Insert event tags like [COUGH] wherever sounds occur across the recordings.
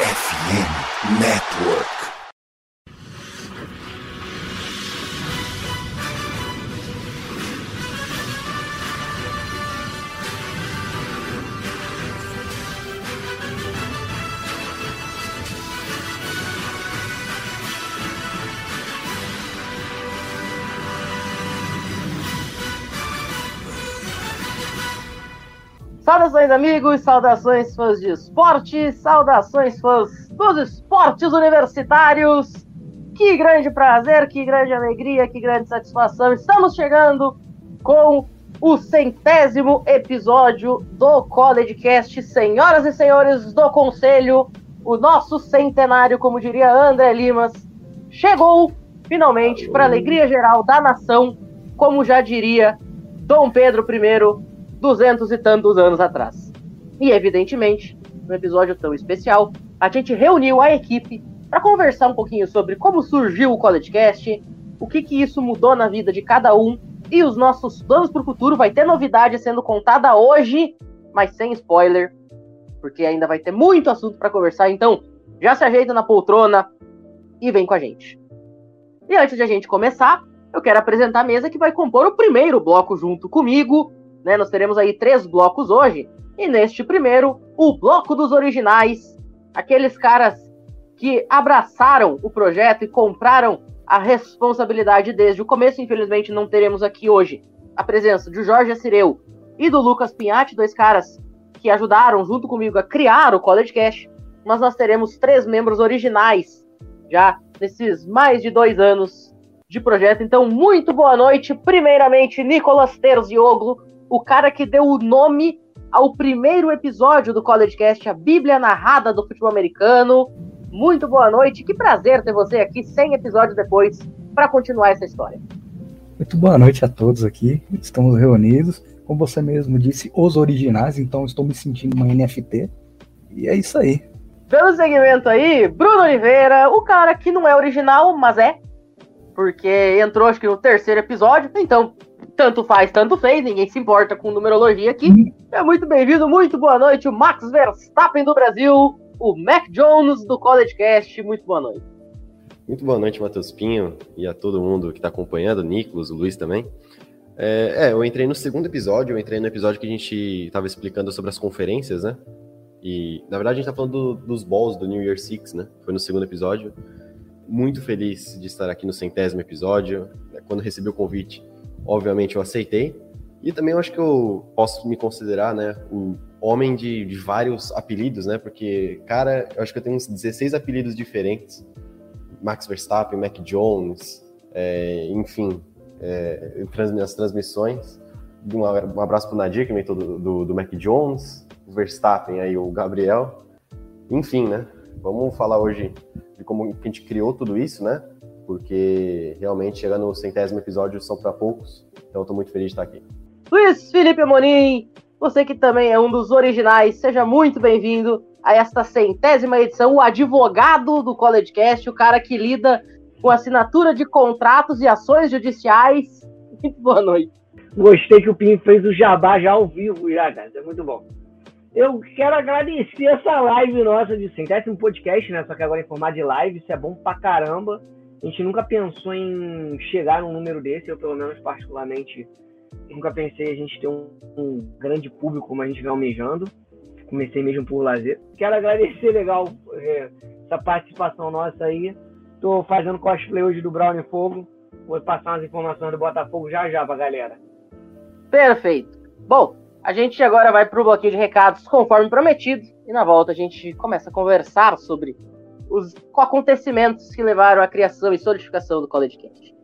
FM Network. Saudações, amigos, saudações, fãs de esporte, saudações, fãs dos esportes universitários. Que grande prazer, que grande alegria, que grande satisfação. Estamos chegando com o centésimo episódio do College Cast. Senhoras e senhores do Conselho, o nosso centenário, como diria André Limas, chegou finalmente para alegria geral da nação, como já diria Dom Pedro I duzentos e tantos anos atrás. E, evidentemente, num episódio tão especial, a gente reuniu a equipe para conversar um pouquinho sobre como surgiu o College Cast, o que, que isso mudou na vida de cada um e os nossos planos para o futuro. Vai ter novidade sendo contada hoje, mas sem spoiler, porque ainda vai ter muito assunto para conversar. Então, já se ajeita na poltrona e vem com a gente. E antes de a gente começar, eu quero apresentar a mesa que vai compor o primeiro bloco junto comigo. Né? Nós teremos aí três blocos hoje. E neste primeiro, o bloco dos originais, aqueles caras que abraçaram o projeto e compraram a responsabilidade desde o começo. Infelizmente, não teremos aqui hoje a presença de Jorge Assireu e do Lucas Pinhatti, dois caras que ajudaram junto comigo a criar o College Cash. Mas nós teremos três membros originais já nesses mais de dois anos de projeto. Então, muito boa noite. Primeiramente, Nicolas Terzioglu, o cara que deu o nome ao primeiro episódio do College Cast, a Bíblia narrada do futebol americano. Muito boa noite, que prazer ter você aqui 100 episódios depois para continuar essa história. Muito boa noite a todos aqui. Estamos reunidos, como você mesmo disse, os originais, então estou me sentindo uma NFT. E é isso aí. Pelo segmento aí, Bruno Oliveira, o cara que não é original, mas é, porque entrou acho que no terceiro episódio, então tanto faz, tanto fez, ninguém se importa com numerologia aqui. É muito bem-vindo, muito boa noite, o Max Verstappen do Brasil, o Mac Jones do College Cast, muito boa noite. Muito boa noite, Matheus Pinho, e a todo mundo que está acompanhando, o Nicolas, o Luiz também. É, é, eu entrei no segundo episódio, eu entrei no episódio que a gente estava explicando sobre as conferências, né? E, na verdade, a gente está falando do, dos balls do New Year Six, né? Foi no segundo episódio. Muito feliz de estar aqui no centésimo episódio. Quando recebi o convite, obviamente eu aceitei. E também eu acho que eu posso me considerar, né, um homem de, de vários apelidos, né? Porque, cara, eu acho que eu tenho uns 16 apelidos diferentes. Max Verstappen, Mac Jones, é, enfim, é, nas transmissões. Um, um abraço pro Nadir, que inventou do, do, do Mac Jones, o Verstappen aí, o Gabriel. Enfim, né? Vamos falar hoje de como a gente criou tudo isso, né? Porque realmente chegando no centésimo episódio são para poucos, então estou muito feliz de estar aqui. Luiz Felipe Amorim, você que também é um dos originais, seja muito bem-vindo a esta centésima edição, o advogado do College Cast, o cara que lida com assinatura de contratos e ações judiciais. Muito [LAUGHS] boa noite. Gostei que o Pinho fez o jabá já ao vivo, já, cara. É muito bom. Eu quero agradecer essa live nossa de centésimo podcast, né? Só que agora em formato de live, isso é bom pra caramba. A gente nunca pensou em chegar num número desse, eu pelo menos particularmente nunca pensei a gente ter um, um grande público como a gente vem almejando. Comecei mesmo por lazer. Quero agradecer legal é, essa participação nossa aí. Tô fazendo cosplay hoje do Brown Fogo. Vou passar umas informações do Botafogo já já pra galera. Perfeito. Bom, a gente agora vai pro bloquinho de recados conforme prometido. E na volta a gente começa a conversar sobre os acontecimentos que levaram à criação e solidificação do College Cast.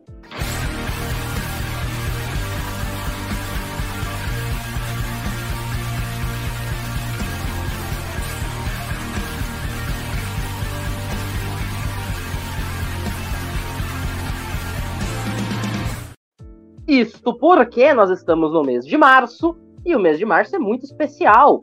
Isto porque nós estamos no mês de março e o mês de março é muito especial,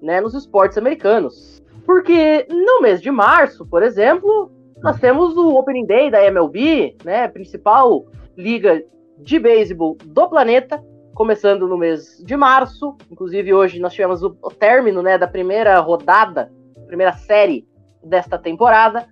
né, nos esportes americanos. Porque no mês de março, por exemplo, nós temos o Opening Day da MLB, né, principal liga de beisebol do planeta, começando no mês de março. Inclusive hoje nós tivemos o, o término, né, da primeira rodada, primeira série desta temporada.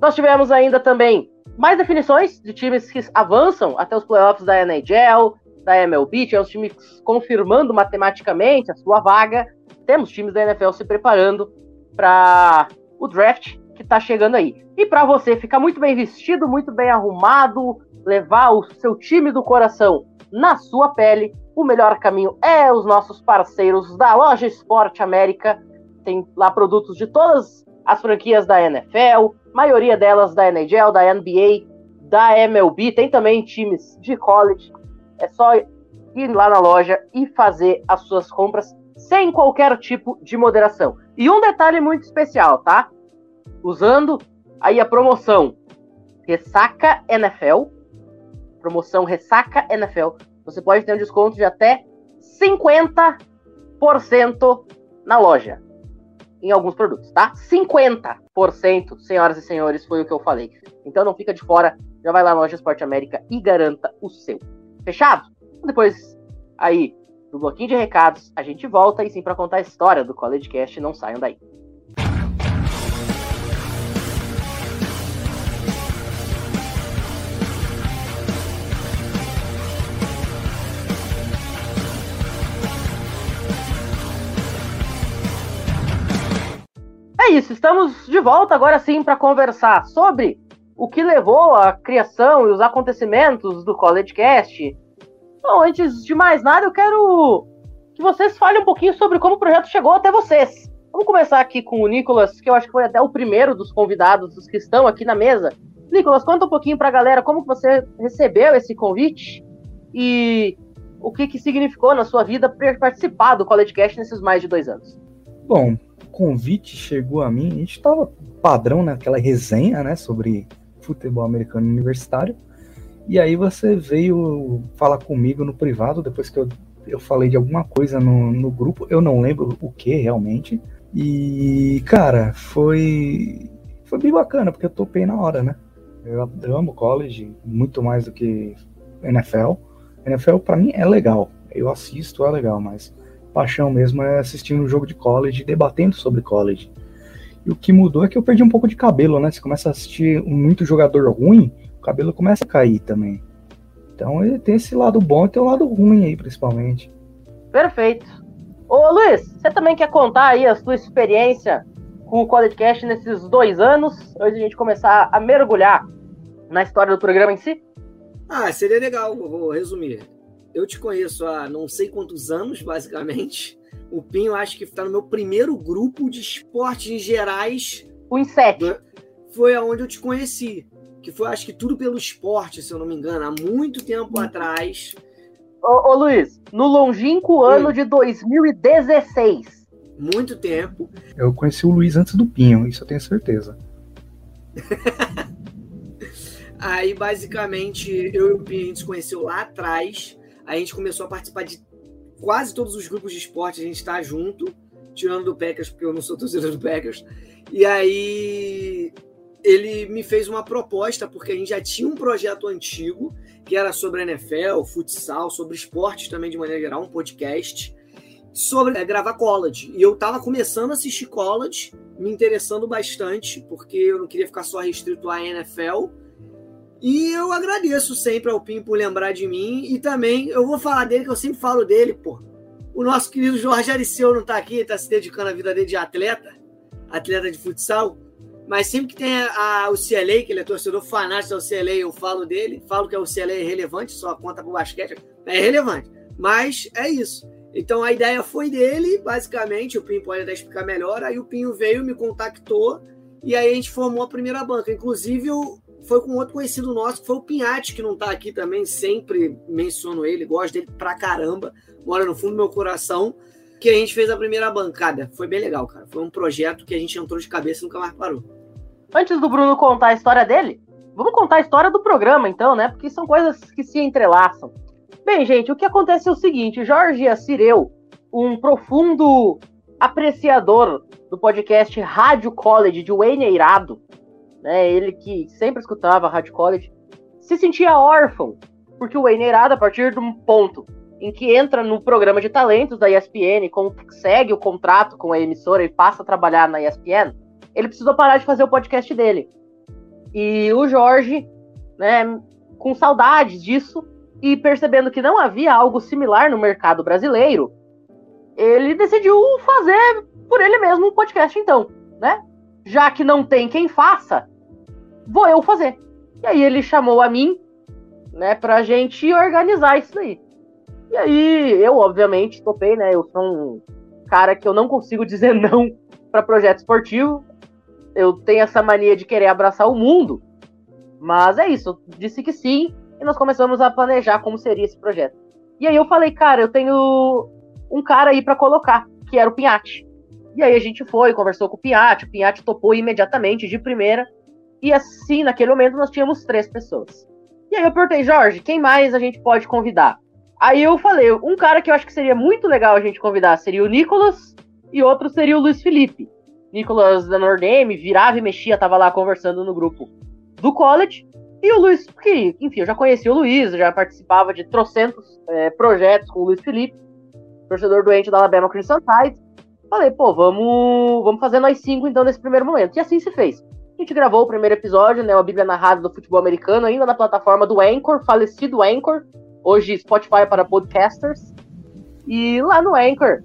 Nós tivemos ainda também mais definições de times que avançam até os playoffs da NHL, da MLB, tivemos times confirmando matematicamente a sua vaga. Temos times da NFL se preparando para o draft que está chegando aí. E para você ficar muito bem vestido, muito bem arrumado, levar o seu time do coração na sua pele, o melhor caminho é os nossos parceiros da Loja Esporte América. Tem lá produtos de todas as franquias da NFL, maioria delas da NHL, da NBA, da MLB, tem também times de college. É só ir lá na loja e fazer as suas compras sem qualquer tipo de moderação. E um detalhe muito especial, tá? Usando aí a promoção Ressaca NFL, promoção Ressaca NFL, você pode ter um desconto de até 50% na loja. Em alguns produtos, tá? 50%, senhoras e senhores, foi o que eu falei. Então não fica de fora, já vai lá na loja Esporte América e garanta o seu. Fechado? Depois aí do bloquinho de recados, a gente volta e sim para contar a história do College Cast, não saiam daí. É isso, estamos de volta agora sim para conversar sobre o que levou à criação e os acontecimentos do College Cast. Então, antes de mais nada, eu quero que vocês falem um pouquinho sobre como o projeto chegou até vocês. Vamos começar aqui com o Nicolas, que eu acho que foi até o primeiro dos convidados, dos que estão aqui na mesa. Nicolas, conta um pouquinho para a galera como você recebeu esse convite e o que, que significou na sua vida participar do College Cast nesses mais de dois anos. Bom, convite chegou a mim, a gente estava padrão naquela resenha, né, sobre futebol americano universitário. E aí você veio falar comigo no privado, depois que eu, eu falei de alguma coisa no, no grupo, eu não lembro o que realmente. E, cara, foi, foi bem bacana, porque eu topei na hora, né? Eu, amo college muito mais do que NFL. NFL para mim é legal, eu assisto, é legal, mas paixão mesmo é assistindo um jogo de college, debatendo sobre college. E o que mudou é que eu perdi um pouco de cabelo, né? Você começa a assistir muito jogador ruim, o cabelo começa a cair também. Então ele tem esse lado bom e tem o lado ruim aí, principalmente. Perfeito. Ô Luiz, você também quer contar aí a sua experiência com o College Cast nesses dois anos, antes de a gente começar a mergulhar na história do programa em si? Ah, seria legal, vou resumir eu te conheço há não sei quantos anos, basicamente. O Pinho acho que está no meu primeiro grupo de esportes gerais. O Inset. Foi aonde eu te conheci. Que foi, acho que tudo pelo esporte, se eu não me engano, há muito tempo hum. atrás. Ô, ô, Luiz, no longínquo ano de 2016. Muito tempo. Eu conheci o Luiz antes do Pinho, isso eu tenho certeza. [LAUGHS] Aí, basicamente, eu e o Pinho a gente se conheceu lá atrás a gente começou a participar de quase todos os grupos de esporte, a gente está junto, tirando do Packers, porque eu não sou torcedor do Packers. E aí ele me fez uma proposta, porque a gente já tinha um projeto antigo, que era sobre NFL, futsal, sobre esportes também de maneira geral, um podcast, sobre é, gravar college. E eu estava começando a assistir college, me interessando bastante, porque eu não queria ficar só restrito à NFL e eu agradeço sempre ao Pim por lembrar de mim. E também eu vou falar dele, que eu sempre falo dele, pô. O nosso querido Jorge Ariceu não está aqui, está se dedicando à vida dele de atleta, atleta de futsal. Mas sempre que tem a, a, o CLA, que ele é torcedor fanático do CLA, eu falo dele. Falo que o CLA é relevante, só conta pro basquete. É relevante. Mas é isso. Então a ideia foi dele, basicamente. O Pinho pode até explicar melhor. Aí o Pinho veio, me contactou. E aí a gente formou a primeira banca. Inclusive, foi com outro conhecido nosso, que foi o Pinhatti, que não tá aqui também, sempre menciono ele, gosto dele pra caramba, mora no fundo do meu coração, que a gente fez a primeira bancada. Foi bem legal, cara. Foi um projeto que a gente entrou de cabeça e nunca mais parou. Antes do Bruno contar a história dele, vamos contar a história do programa, então, né? Porque são coisas que se entrelaçam. Bem, gente, o que acontece é o seguinte: Jorge Assireu, um profundo apreciador do podcast Rádio College de Wayne Eirado, né, ele que sempre escutava Rádio College, se sentia órfão, porque o Wayne Eirado, a partir de um ponto em que entra no programa de talentos da ESPN, consegue o contrato com a emissora e passa a trabalhar na ESPN, ele precisou parar de fazer o podcast dele. E o Jorge, né, com saudades disso e percebendo que não havia algo similar no mercado brasileiro, ele decidiu fazer por ele mesmo um podcast, então, né? Já que não tem quem faça, vou eu fazer. E aí ele chamou a mim, né, pra gente organizar isso aí. E aí eu, obviamente, topei, né? Eu sou um cara que eu não consigo [LAUGHS] dizer não para projeto esportivo. Eu tenho essa mania de querer abraçar o mundo. Mas é isso, eu disse que sim, e nós começamos a planejar como seria esse projeto. E aí eu falei, cara, eu tenho um cara aí para colocar, que era o Pinhate. E aí a gente foi, conversou com o Pinhate, o Pinhate topou imediatamente, de primeira. E assim, naquele momento, nós tínhamos três pessoas. E aí eu perguntei, Jorge, quem mais a gente pode convidar? Aí eu falei, um cara que eu acho que seria muito legal a gente convidar seria o Nicolas e outro seria o Luiz Felipe. Nicolas da Nordeme virava e mexia, tava lá conversando no grupo do college. E o Luiz, que, enfim, eu já conhecia o Luiz, já participava de trocentos é, projetos com o Luiz Felipe, torcedor doente da Alabama Crimson Tide. Falei, pô, vamos, vamos fazer nós cinco então nesse primeiro momento. E assim se fez. A gente gravou o primeiro episódio, né, a Bíblia narrada do futebol americano, ainda na plataforma do Anchor, falecido Anchor, hoje Spotify para podcasters. E lá no Anchor,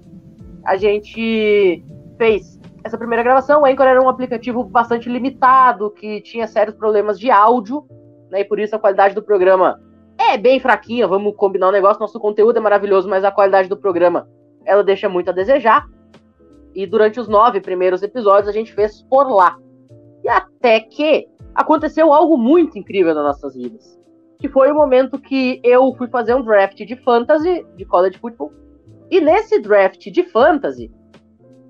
a gente fez essa primeira gravação. O Anchor era um aplicativo bastante limitado, que tinha sérios problemas de áudio, né? E por isso a qualidade do programa é bem fraquinha. Vamos combinar o um negócio. Nosso conteúdo é maravilhoso, mas a qualidade do programa ela deixa muito a desejar. E durante os nove primeiros episódios a gente fez por lá. E até que aconteceu algo muito incrível nas nossas vidas. Que foi o momento que eu fui fazer um draft de fantasy, de college football. E nesse draft de fantasy,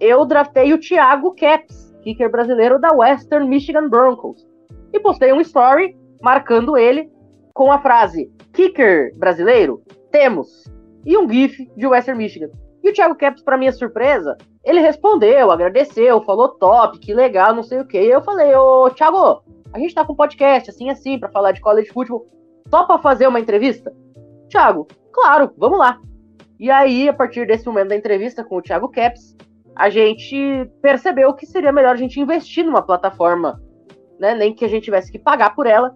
eu draftei o Thiago Caps, kicker brasileiro da Western Michigan Broncos. E postei um story marcando ele com a frase kicker brasileiro, temos. E um gif de Western Michigan. E o Thiago Caps, para minha surpresa, ele respondeu, agradeceu, falou top, que legal, não sei o que. Eu falei, ô Thiago, a gente tá com podcast assim assim para falar de college football. Topa fazer uma entrevista? Thiago, claro, vamos lá. E aí, a partir desse momento da entrevista com o Thiago Caps, a gente percebeu que seria melhor a gente investir numa plataforma, né? Nem que a gente tivesse que pagar por ela,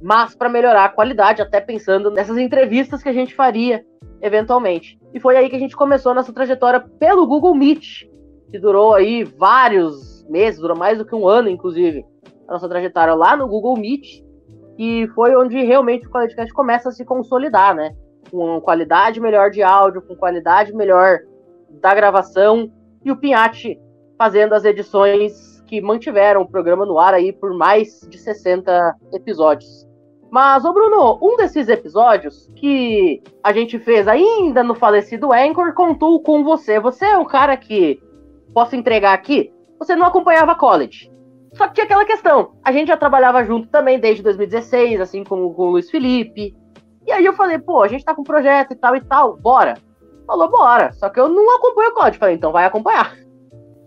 mas para melhorar a qualidade, até pensando nessas entrevistas que a gente faria eventualmente. E foi aí que a gente começou a nossa trajetória pelo Google Meet, que durou aí vários meses, durou mais do que um ano, inclusive, a nossa trajetória lá no Google Meet, e foi onde realmente o podcast começa a se consolidar, né? Com qualidade melhor de áudio, com qualidade melhor da gravação, e o Pinhatti fazendo as edições que mantiveram o programa no ar aí por mais de 60 episódios. Mas, ô Bruno, um desses episódios que a gente fez ainda no falecido Anchor contou com você. Você é o cara que, posso entregar aqui, você não acompanhava college. Só que tinha aquela questão, a gente já trabalhava junto também desde 2016, assim como com o Luiz Felipe. E aí eu falei, pô, a gente tá com projeto e tal e tal, bora. Falou, bora. Só que eu não acompanho o código. Falei, então vai acompanhar. [LAUGHS]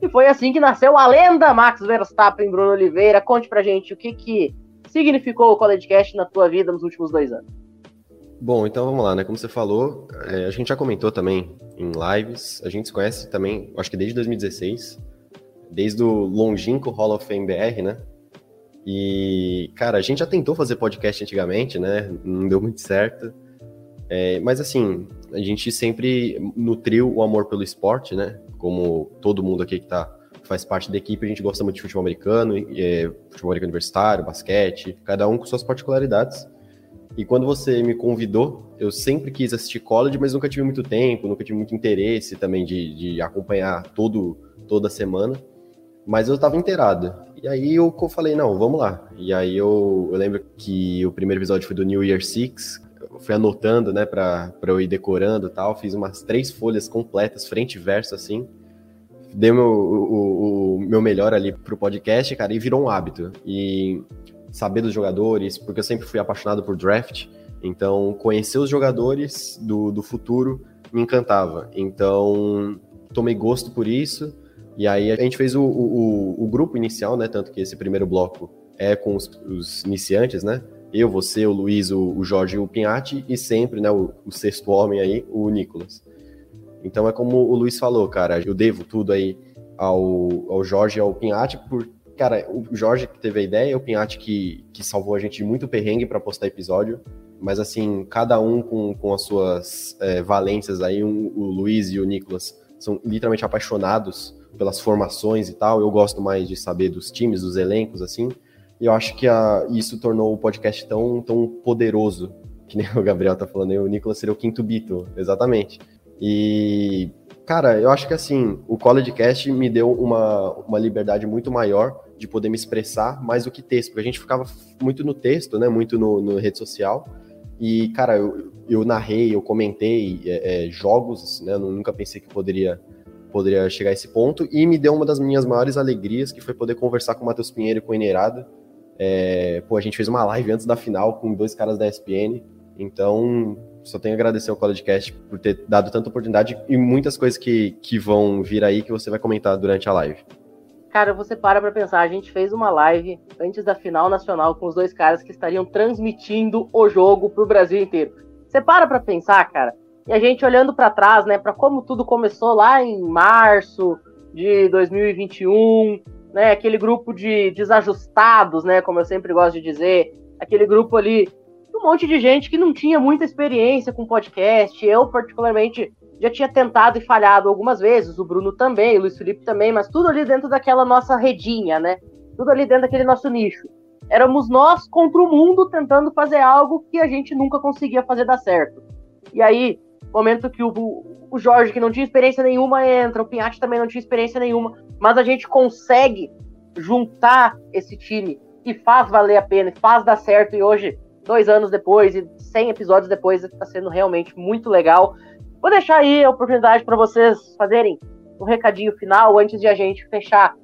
E foi assim que nasceu a lenda Max Verstappen, Bruno Oliveira. Conte pra gente o que, que significou o College Cast na tua vida nos últimos dois anos. Bom, então vamos lá, né? Como você falou, é, a gente já comentou também em lives, a gente se conhece também, acho que desde 2016, desde o longínquo Hall of Fame BR, né? E, cara, a gente já tentou fazer podcast antigamente, né? Não deu muito certo. É, mas assim, a gente sempre nutriu o amor pelo esporte, né? Como todo mundo aqui que tá, faz parte da equipe, a gente gosta muito de futebol americano, é, futebol americano universitário, basquete, cada um com suas particularidades. E quando você me convidou, eu sempre quis assistir college, mas nunca tive muito tempo, nunca tive muito interesse também de, de acompanhar todo, toda semana. Mas eu estava inteirado. E aí eu falei, não, vamos lá. E aí eu, eu lembro que o primeiro episódio foi do New Year Six, fui anotando, né, para eu ir decorando tal. Fiz umas três folhas completas, frente e verso, assim. Dei meu, o, o, meu melhor ali pro podcast, cara, e virou um hábito. E saber dos jogadores, porque eu sempre fui apaixonado por draft, então conhecer os jogadores do, do futuro me encantava. Então tomei gosto por isso. E aí a gente fez o, o, o grupo inicial, né? Tanto que esse primeiro bloco é com os, os iniciantes, né? eu, você, o Luiz, o, o Jorge e o Pinhatti, e sempre, né, o, o, sexto homem aí, o Nicolas. Então é como o Luiz falou, cara, eu devo tudo aí ao, ao Jorge e ao Pinhatti por cara, o Jorge que teve a ideia, o Pinhatti que, que salvou a gente de muito perrengue para postar episódio, mas assim, cada um com, com as suas é, valências aí, um, o Luiz e o Nicolas são literalmente apaixonados pelas formações e tal, eu gosto mais de saber dos times, dos elencos, assim, e eu acho que a, isso tornou o podcast tão, tão poderoso, [LAUGHS] que nem o Gabriel tá falando, aí, o Nicolas seria o quinto Beatle, exatamente. E, cara, eu acho que assim, o CollegeCast me deu uma, uma liberdade muito maior de poder me expressar mais do que texto, porque a gente ficava muito no texto, né, muito no, no rede social, e, cara, eu, eu narrei, eu comentei é, é, jogos, né, eu nunca pensei que poderia poderia chegar a esse ponto, e me deu uma das minhas maiores alegrias, que foi poder conversar com o Matheus Pinheiro e com o Enerada. É, pô, a gente fez uma live antes da final com dois caras da ESPN, então só tenho a agradecer ao CollegeCast por ter dado tanta oportunidade e muitas coisas que, que vão vir aí que você vai comentar durante a live. Cara, você para pra pensar, a gente fez uma live antes da final nacional com os dois caras que estariam transmitindo o jogo pro Brasil inteiro. Você para pra pensar, cara, e a gente olhando para trás, né, para como tudo começou lá em março de 2021, né, aquele grupo de desajustados, né, como eu sempre gosto de dizer, aquele grupo ali um monte de gente que não tinha muita experiência com podcast. Eu, particularmente, já tinha tentado e falhado algumas vezes, o Bruno também, o Luiz Felipe também, mas tudo ali dentro daquela nossa redinha, né? Tudo ali dentro daquele nosso nicho. Éramos nós contra o mundo tentando fazer algo que a gente nunca conseguia fazer dar certo. E aí, momento que o, o Jorge, que não tinha experiência nenhuma, entra, o Pinhatti também não tinha experiência nenhuma, mas a gente consegue juntar esse time e faz valer a pena, faz dar certo, e hoje dois anos depois e 100 episódios depois, está sendo realmente muito legal. Vou deixar aí a oportunidade para vocês fazerem um recadinho final antes de a gente fechar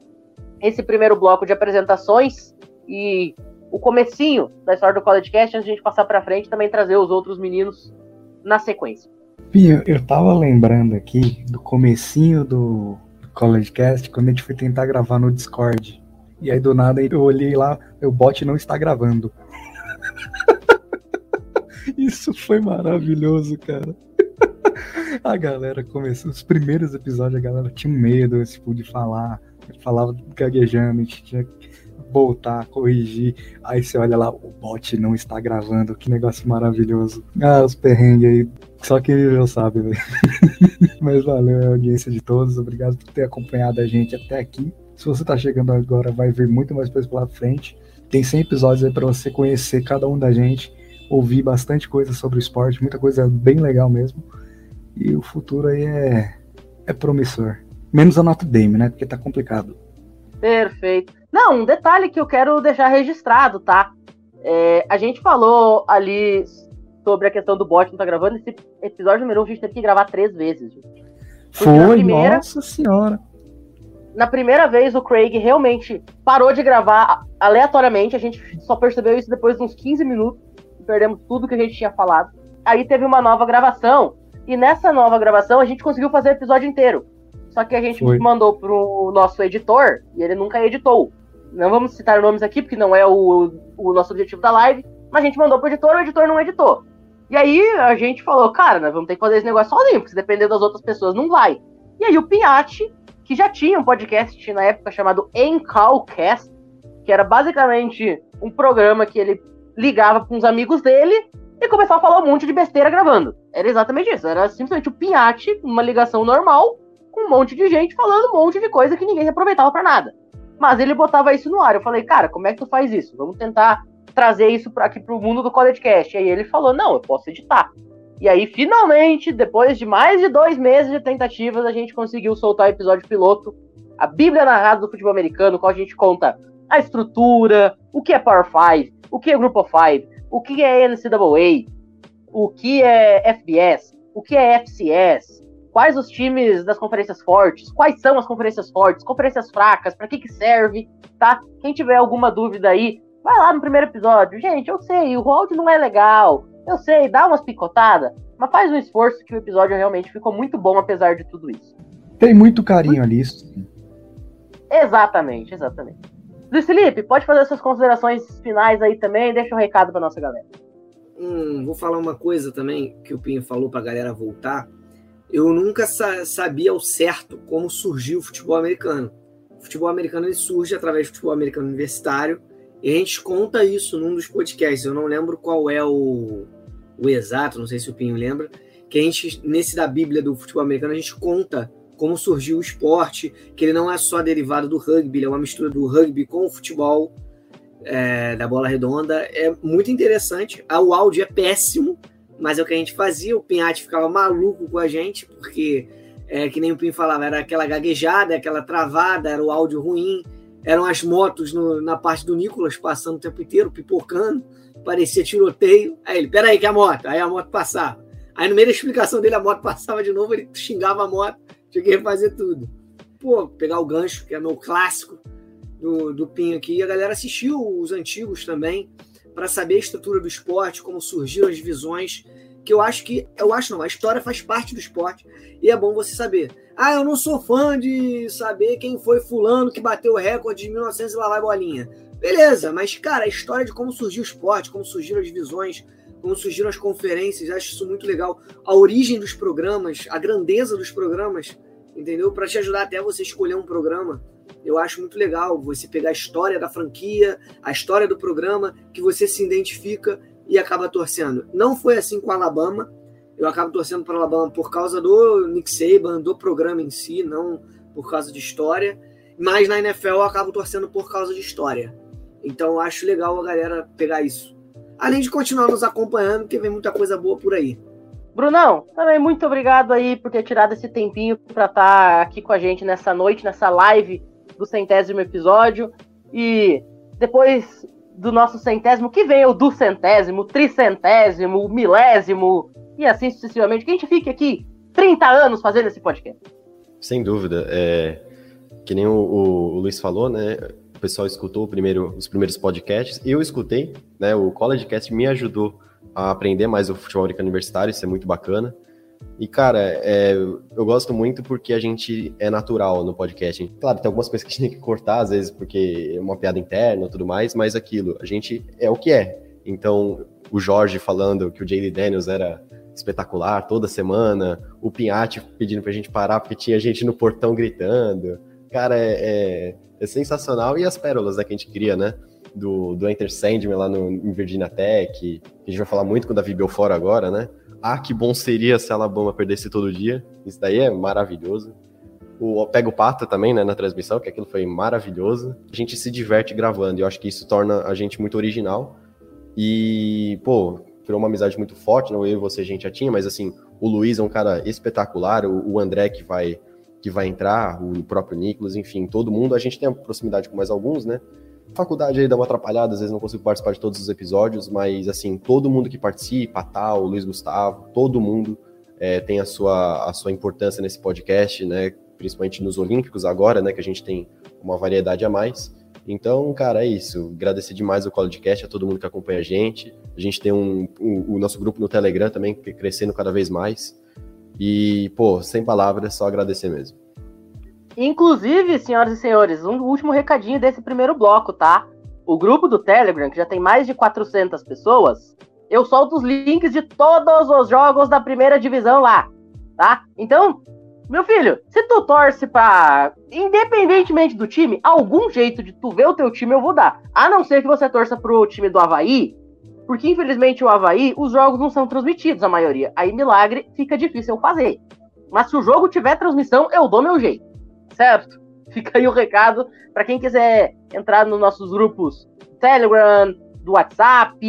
esse primeiro bloco de apresentações e o comecinho da história do College Cast, antes de a gente passar para frente, também trazer os outros meninos na sequência. Pinho, eu tava lembrando aqui do comecinho do College Cast, quando a gente foi tentar gravar no Discord. E aí do nada eu olhei lá, o bot não está gravando. [LAUGHS] Isso foi maravilhoso, cara. [LAUGHS] A galera começou, os primeiros episódios, a galera tinha medo tipo, de falar, falava gaguejando, a gente tinha que voltar, corrigir. Aí você olha lá, o bot não está gravando, que negócio maravilhoso. Ah, os perrengues aí, só quem viveu sabe, velho. [LAUGHS] Mas valeu a audiência de todos, obrigado por ter acompanhado a gente até aqui. Se você tá chegando agora, vai ver muito mais coisa pela frente. Tem 100 episódios aí para você conhecer cada um da gente, ouvir bastante coisa sobre o esporte, muita coisa bem legal mesmo. E o futuro aí é, é promissor. Menos a Notre Dame, né? Porque tá complicado. Perfeito. Não, um detalhe que eu quero deixar registrado, tá? É, a gente falou ali sobre a questão do bot não tá gravando. Esse episódio número 1 um, a gente teve que gravar três vezes. Gente. Foi, primeira, nossa senhora na primeira vez o Craig realmente parou de gravar aleatoriamente, a gente só percebeu isso depois de uns 15 minutos, perdemos tudo que a gente tinha falado. Aí teve uma nova gravação, e nessa nova gravação a gente conseguiu fazer o episódio inteiro. Só que a gente Foi. mandou pro nosso editor e ele nunca editou. Não vamos citar nomes aqui, porque não é o, o nosso objetivo da live, mas a gente mandou pro editor, o editor não editou. E aí a gente falou, cara, nós vamos ter que fazer esse negócio sozinho, porque se depender das outras pessoas não vai. E aí o Pinhatti que já tinha um podcast na época chamado Encalcast, que era basicamente um programa que ele ligava com os amigos dele e começava a falar um monte de besteira gravando. Era exatamente isso. Era simplesmente o Pinhate, uma ligação normal, com um monte de gente falando um monte de coisa que ninguém aproveitava para nada. Mas ele botava isso no ar. Eu falei, cara, como é que tu faz isso? Vamos tentar trazer isso pra, aqui pro mundo do CollegeCast. Aí ele falou, não, eu posso editar. E aí, finalmente, depois de mais de dois meses de tentativas, a gente conseguiu soltar o episódio piloto, a Bíblia narrada do futebol americano, qual a gente conta a estrutura, o que é Power 5, o que é Grupo 5, o que é NCAA, o que é FBS, o que é FCS, quais os times das conferências fortes, quais são as conferências fortes, conferências fracas, para que que serve, tá? Quem tiver alguma dúvida aí, vai lá no primeiro episódio. Gente, eu sei, o road não é legal, eu sei, dá umas picotadas, mas faz um esforço que o episódio realmente ficou muito bom apesar de tudo isso. Tem muito carinho ali. Exatamente, exatamente. Luiz Felipe, pode fazer suas considerações finais aí também, deixa um recado para nossa galera. Hum, vou falar uma coisa também que o Pinho falou para a galera voltar. Eu nunca sa sabia ao certo como surgiu o futebol americano. O futebol americano ele surge através do futebol americano universitário. E a gente conta isso num dos podcasts. Eu não lembro qual é o, o exato, não sei se o Pinho lembra. Que a gente, nesse da Bíblia do futebol americano, a gente conta como surgiu o esporte, que ele não é só derivado do rugby, ele é uma mistura do rugby com o futebol é, da bola redonda. É muito interessante. Ah, o áudio é péssimo, mas é o que a gente fazia. O Pinhate ficava maluco com a gente, porque, é, que nem o Pinho falava, era aquela gaguejada, aquela travada, era o áudio ruim. Eram as motos no, na parte do Nicolas passando o tempo inteiro, pipocando, parecia tiroteio. Aí ele, peraí, que é a moto. Aí a moto passava. Aí no meio da explicação dele, a moto passava de novo, ele xingava a moto, tinha que refazer tudo. Pô, pegar o gancho, que é meu clássico do, do Pinho aqui. A galera assistiu os antigos também para saber a estrutura do esporte, como surgiram as divisões, que eu acho que, eu acho não, a história faz parte do esporte e é bom você saber. Ah, eu não sou fã de saber quem foi fulano que bateu o recorde de 1900 e lá vai bolinha. Beleza, mas cara, a história de como surgiu o esporte, como surgiram as divisões, como surgiram as conferências, acho isso muito legal. A origem dos programas, a grandeza dos programas, entendeu? Para te ajudar até você escolher um programa eu acho muito legal você pegar a história da franquia, a história do programa, que você se identifica e acaba torcendo. Não foi assim com a Alabama. Eu acabo torcendo para Alabama por causa do Nick Saban, do programa em si, não por causa de história. Mas na NFL eu acabo torcendo por causa de história. Então eu acho legal a galera pegar isso. Além de continuar nos acompanhando, porque vem muita coisa boa por aí. Brunão, também muito obrigado aí por ter tirado esse tempinho para estar tá aqui com a gente nessa noite, nessa live do centésimo episódio. E depois do nosso centésimo, que vem o do centésimo, tricentésimo, milésimo, e assim sucessivamente. Que a gente fique aqui 30 anos fazendo esse podcast. Sem dúvida. É, que nem o, o, o Luiz falou, né? O pessoal escutou primeiro, os primeiros podcasts. Eu escutei, né? O CollegeCast me ajudou a aprender mais o futebol americano universitário, isso é muito bacana. E, cara, é, eu gosto muito porque a gente é natural no podcast. Claro, tem algumas coisas que a gente tem que cortar, às vezes, porque é uma piada interna e tudo mais, mas aquilo, a gente é o que é. Então, o Jorge falando que o Jaylee Daniels era espetacular toda semana, o Pinhatti pedindo pra gente parar porque tinha gente no portão gritando. Cara, é, é, é sensacional. E as pérolas né, que a gente cria, né? Do, do Enter Sandman lá no, em Virginia Tech, que a gente vai falar muito com o Davi Belfort agora, né? Ah, que bom seria se a Alabama perdesse todo dia. Isso daí é maravilhoso. O Pega o Pata também, né, na transmissão, que aquilo foi maravilhoso. A gente se diverte gravando e eu acho que isso torna a gente muito original. E, pô, criou uma amizade muito forte, não eu e você a gente já tinha, mas assim, o Luiz é um cara espetacular, o, André que vai que vai entrar, o próprio Nicolas, enfim, todo mundo. A gente tem proximidade com mais alguns, né? Faculdade aí dá uma atrapalhada, às vezes não consigo participar de todos os episódios, mas assim, todo mundo que participa, Tal, Luiz Gustavo, todo mundo é, tem a sua, a sua importância nesse podcast, né? Principalmente nos Olímpicos agora, né? Que a gente tem uma variedade a mais. Então, cara, é isso. Agradecer demais o College a todo mundo que acompanha a gente. A gente tem um, um, o nosso grupo no Telegram também, crescendo cada vez mais. E, pô, sem palavras, só agradecer mesmo. Inclusive, senhoras e senhores, um último recadinho desse primeiro bloco, tá? O grupo do Telegram, que já tem mais de 400 pessoas, eu solto os links de todos os jogos da primeira divisão lá, tá? Então, meu filho, se tu torce pra. Independentemente do time, algum jeito de tu ver o teu time eu vou dar. A não ser que você torça pro time do Havaí, porque infelizmente o Havaí, os jogos não são transmitidos, a maioria. Aí, milagre, fica difícil eu fazer. Mas se o jogo tiver transmissão, eu dou meu jeito certo? Fica aí o recado para quem quiser entrar nos nossos grupos Telegram, do WhatsApp,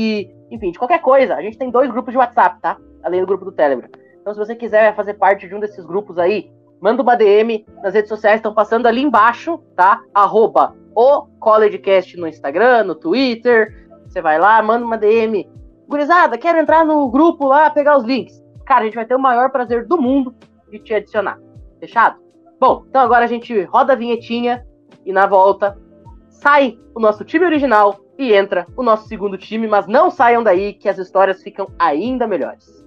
enfim, de qualquer coisa. A gente tem dois grupos de WhatsApp, tá? Além do grupo do Telegram. Então, se você quiser fazer parte de um desses grupos aí, manda uma DM nas redes sociais, estão passando ali embaixo, tá? Arroba o CollegeCast no Instagram, no Twitter. Você vai lá, manda uma DM. Gurizada, quero entrar no grupo lá, pegar os links. Cara, a gente vai ter o maior prazer do mundo de te adicionar. Fechado? Bom, então agora a gente roda a vinhetinha e na volta sai o nosso time original e entra o nosso segundo time, mas não saiam daí que as histórias ficam ainda melhores.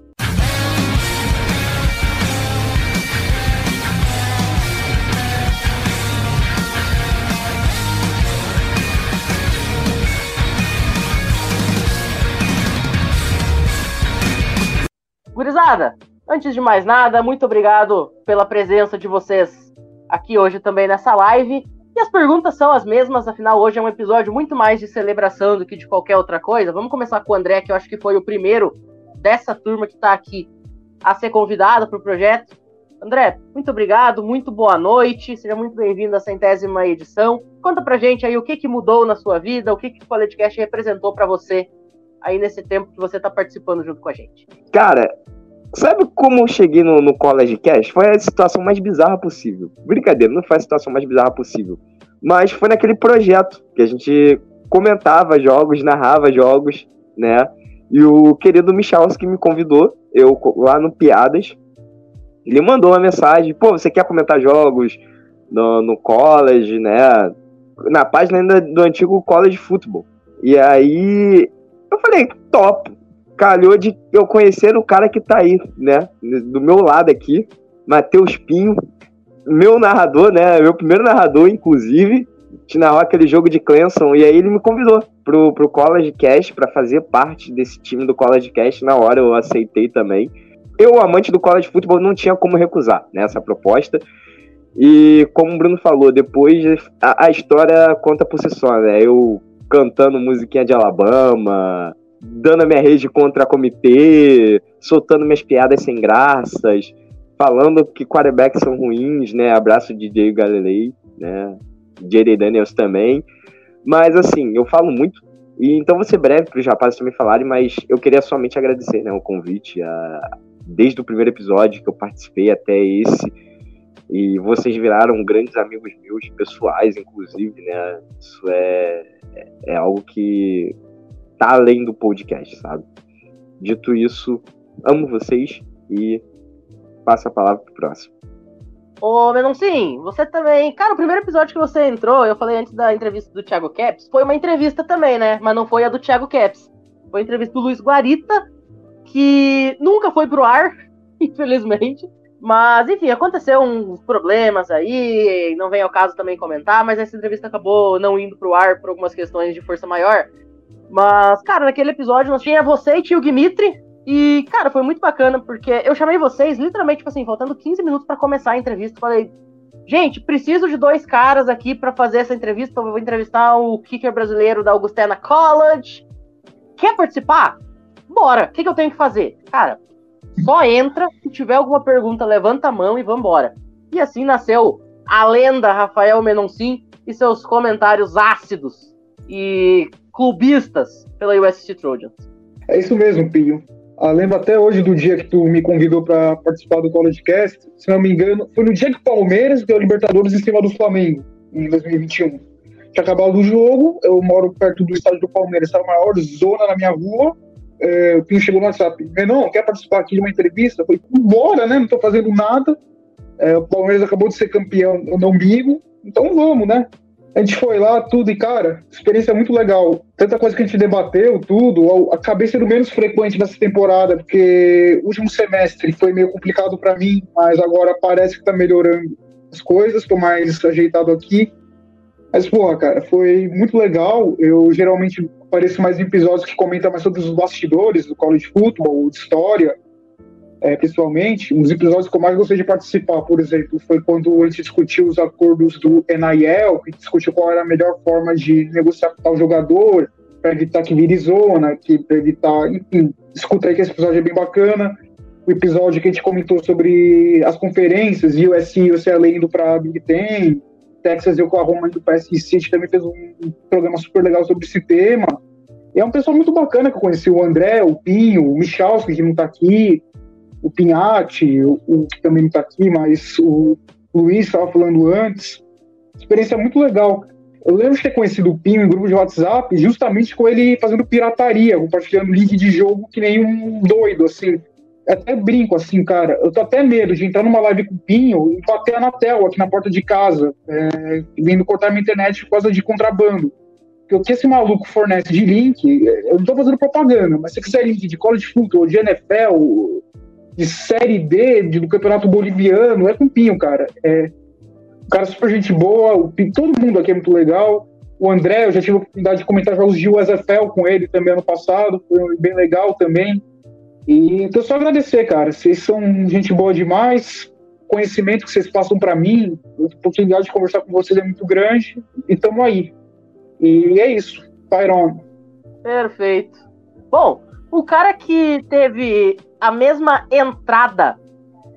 Gurizada, antes de mais nada, muito obrigado pela presença de vocês aqui hoje também nessa live. E as perguntas são as mesmas, afinal, hoje é um episódio muito mais de celebração do que de qualquer outra coisa. Vamos começar com o André, que eu acho que foi o primeiro dessa turma que está aqui a ser convidado para o projeto. André, muito obrigado, muito boa noite, seja muito bem-vindo à centésima edição. Conta pra gente aí o que, que mudou na sua vida, o que, que o Podcast representou para você aí nesse tempo que você está participando junto com a gente. Cara, Sabe como eu cheguei no, no College Cash? Foi a situação mais bizarra possível. Brincadeira, não foi a situação mais bizarra possível. Mas foi naquele projeto que a gente comentava jogos, narrava jogos, né? E o querido Michalski me convidou, eu lá no Piadas. Ele mandou uma mensagem: pô, você quer comentar jogos no, no college, né? Na página ainda do antigo College Football. E aí eu falei: top, calhou de eu conhecer o cara que tá aí, né? Do meu lado aqui, Matheus Pinho, meu narrador, né? Meu primeiro narrador, inclusive, te narrou aquele jogo de Clemson, e aí ele me convidou pro, pro College Cast para fazer parte desse time do College Cast. Na hora eu aceitei também. Eu, amante do college football, não tinha como recusar né, essa proposta. E como o Bruno falou, depois a, a história conta por si só, né? Eu cantando musiquinha de Alabama, dando a minha rede contra comitê, soltando minhas piadas sem graças, falando que quarterbacks são ruins, né? Abraço DJ Galilei, né? J.D. Daniels também. Mas assim, eu falo muito, e então vou ser breve para os rapazes também falarem, mas eu queria somente agradecer né, o convite, a, desde o primeiro episódio que eu participei até esse. E vocês viraram grandes amigos meus, pessoais, inclusive, né? Isso é, é, é algo que tá além do podcast, sabe? Dito isso, amo vocês e passo a palavra pro próximo. Ô, sim, você também. Cara, o primeiro episódio que você entrou, eu falei antes da entrevista do Thiago Caps, foi uma entrevista também, né? Mas não foi a do Thiago Caps. Foi a entrevista do Luiz Guarita, que nunca foi pro ar, [LAUGHS] infelizmente. Mas, enfim, aconteceu uns problemas aí, não vem ao caso também comentar, mas essa entrevista acabou não indo pro ar por algumas questões de força maior. Mas, cara, naquele episódio nós tinha você e tio Dimitri. E, cara, foi muito bacana, porque eu chamei vocês, literalmente, tipo assim, faltando 15 minutos para começar a entrevista. Falei, gente, preciso de dois caras aqui para fazer essa entrevista. Eu vou entrevistar o kicker brasileiro da Augustana College. Quer participar? Bora. O que, que eu tenho que fazer? Cara, só entra. Se tiver alguma pergunta, levanta a mão e vambora. E assim nasceu a lenda Rafael Menoncin e seus comentários ácidos. E clubistas pela USC Trojans. É isso mesmo, Pinho. Ah, lembro até hoje do dia que tu me convidou para participar do College Cast. Se não me engano, foi no dia que o Palmeiras deu a Libertadores em cima do Flamengo, em 2021. Tinha acabado o jogo, eu moro perto do estádio do Palmeiras, era a maior zona na minha rua. É, o Pinho chegou no WhatsApp, não, quer participar aqui de uma entrevista? Eu falei, bora, né? Não tô fazendo nada. É, o Palmeiras acabou de ser campeão no domingo, então vamos, né? A gente foi lá, tudo, e cara, experiência muito legal. Tanta coisa que a gente debateu, tudo. Acabei sendo menos frequente nessa temporada, porque o último semestre foi meio complicado para mim, mas agora parece que tá melhorando as coisas, tô mais ajeitado aqui. Mas, porra, cara, foi muito legal. Eu geralmente apareço mais em episódios que comentam mais sobre os bastidores do college football, de história é, pessoalmente, um dos episódios que eu mais gostei de participar, por exemplo, foi quando a gente discutiu os acordos do NIL, que discutiu qual era a melhor forma de negociar com o jogador, para evitar que vire zona, que para evitar, enfim, escuta aí que esse episódio é bem bacana. O episódio que a gente comentou sobre as conferências, USC e UCLA indo para Big Ten, Texas e Oklahoma indo para SEC, a também fez um programa super legal sobre esse tema. E é um pessoal muito bacana que eu conheci, o André, o Pinho, o Michalski, que não está aqui, o Pinhatti, o, o que também não está aqui, mas o Luiz estava falando antes. Experiência muito legal. Eu lembro de ter conhecido o Pinho em grupo de WhatsApp, justamente com ele fazendo pirataria, compartilhando link de jogo que nem um doido, assim. Até brinco, assim, cara. Eu tô até medo de entrar numa live com o Pinho e bater na tela aqui na porta de casa, é, vindo cortar minha internet por causa de contrabando. O que esse maluco fornece de link, eu não tô fazendo propaganda, mas se quiser link de college football, de NFL, de Série D de, do Campeonato Boliviano, é com Pinho, cara. É, um cara super gente boa, o, todo mundo aqui é muito legal. O André, eu já tive a oportunidade de comentar jogos de USFL com ele também ano passado, foi bem legal também. E então só agradecer, cara. Vocês são gente boa demais. conhecimento que vocês passam para mim, a oportunidade de conversar com vocês é muito grande, e estamos aí. E é isso. Tyron. Perfeito. Bom, o cara que teve a mesma entrada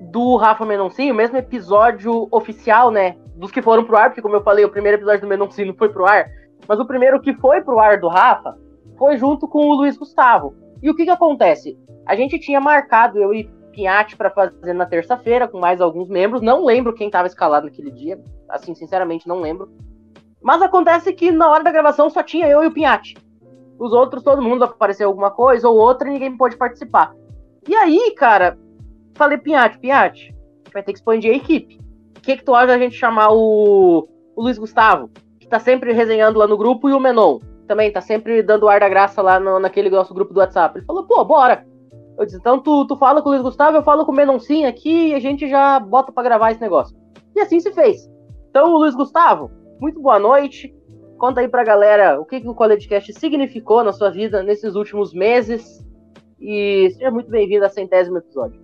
do Rafa Menoncini, o mesmo episódio oficial, né? Dos que foram pro ar, porque como eu falei, o primeiro episódio do Menoncini foi pro ar, mas o primeiro que foi pro ar do Rafa foi junto com o Luiz Gustavo. E o que que acontece? A gente tinha marcado, eu e Pinhatti, para fazer na terça-feira, com mais alguns membros. Não lembro quem estava escalado naquele dia. Assim, sinceramente, não lembro. Mas acontece que na hora da gravação só tinha eu e o Pinhatti. Os outros, todo mundo apareceu alguma coisa ou outra e ninguém pôde participar. E aí, cara, falei, Pinhatti, Pinhatti, vai ter que expandir a equipe. O que, que tu acha da gente chamar o, o Luiz Gustavo, que tá sempre resenhando lá no grupo, e o Menon, também tá sempre dando ar da graça lá no, naquele nosso grupo do WhatsApp. Ele falou, pô, bora. Eu disse, então tu, tu fala com o Luiz Gustavo, eu falo com o Menoncinho aqui e a gente já bota para gravar esse negócio. E assim se fez. Então, Luiz Gustavo, muito boa noite. Conta aí pra galera o que, que o CollegeCast significou na sua vida nesses últimos meses. E seja muito bem-vindo ao centésimo episódio.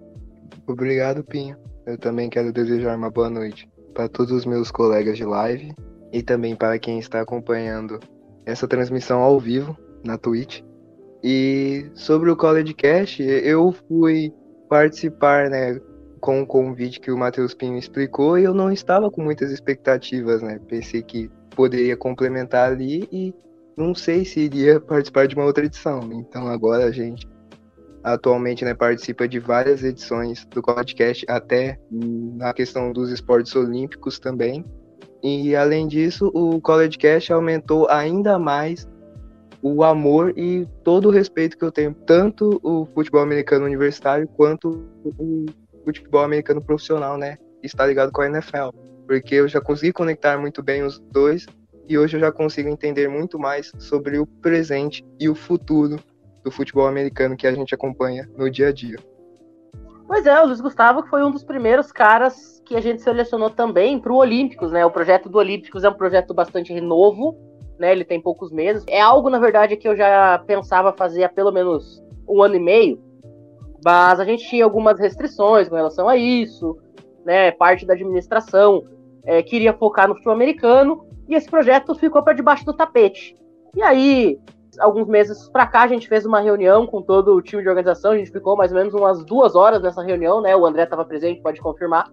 Obrigado, Pinho. Eu também quero desejar uma boa noite para todos os meus colegas de live e também para quem está acompanhando essa transmissão ao vivo na Twitch. E sobre o College Cast, eu fui participar, né, com o convite que o Matheus Pinho explicou e eu não estava com muitas expectativas, né? Pensei que poderia complementar ali e não sei se iria participar de uma outra edição. Então agora a gente atualmente né, participa de várias edições do podcast, até na questão dos esportes olímpicos também. E além disso, o College Cast aumentou ainda mais o amor e todo o respeito que eu tenho, tanto o futebol americano universitário quanto o futebol americano profissional, né? Está ligado com a NFL. Porque eu já consegui conectar muito bem os dois e hoje eu já consigo entender muito mais sobre o presente e o futuro do futebol americano que a gente acompanha no dia a dia. Pois é, o Luiz Gustavo foi um dos primeiros caras que a gente selecionou também para o Olímpicos, né? O projeto do Olímpicos é um projeto bastante novo, né? Ele tem poucos meses. É algo, na verdade, que eu já pensava fazer há pelo menos um ano e meio, mas a gente tinha algumas restrições com relação a isso, né? Parte da administração é, queria focar no futebol americano e esse projeto ficou para debaixo do tapete. E aí, alguns meses para cá, a gente fez uma reunião com todo o time de organização, a gente ficou mais ou menos umas duas horas nessa reunião, né? O André estava presente, pode confirmar.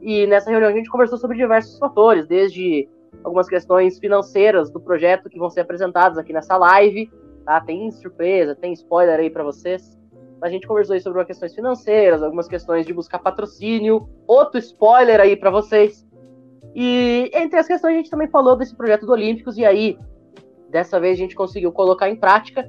E nessa reunião a gente conversou sobre diversos fatores, desde algumas questões financeiras do projeto que vão ser apresentadas aqui nessa live. Tá? Tem surpresa, tem spoiler aí para vocês. A gente conversou aí sobre questões financeiras, algumas questões de buscar patrocínio, outro spoiler aí para vocês. E entre as questões a gente também falou desse projeto do Olímpicos, e aí, dessa vez a gente conseguiu colocar em prática.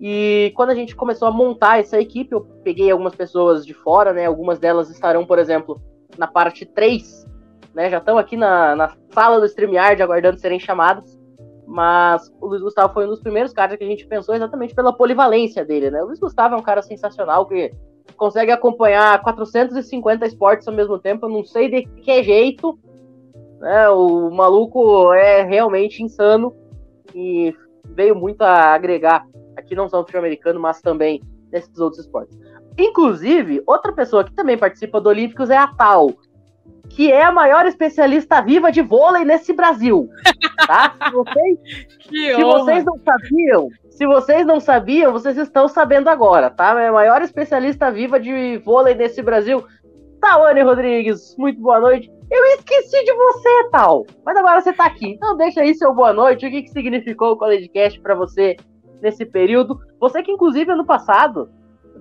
E quando a gente começou a montar essa equipe, eu peguei algumas pessoas de fora, né? Algumas delas estarão, por exemplo, na parte 3 né? Já estão aqui na, na sala do StreamYard aguardando serem chamados. Mas o Luiz Gustavo foi um dos primeiros caras que a gente pensou exatamente pela polivalência dele, né? O Luiz Gustavo é um cara sensacional que consegue acompanhar 450 esportes ao mesmo tempo, eu não sei de que jeito. Né? O maluco é realmente insano e veio muito a agregar aqui não só no futebol americano, mas também nesses outros esportes. Inclusive, outra pessoa que também participa do Olímpicos é a Tal, que é a maior especialista viva de vôlei nesse Brasil. Tá? Se vocês, [LAUGHS] se vocês não sabiam, se vocês não sabiam, vocês estão sabendo agora, tá? É a maior especialista viva de vôlei nesse Brasil. Tawane Rodrigues, muito boa noite. Eu esqueci de você, Tal. Mas agora você tá aqui. Então deixa aí seu boa noite. O que, que significou o CollegeCast para você nesse período? Você que, inclusive, ano passado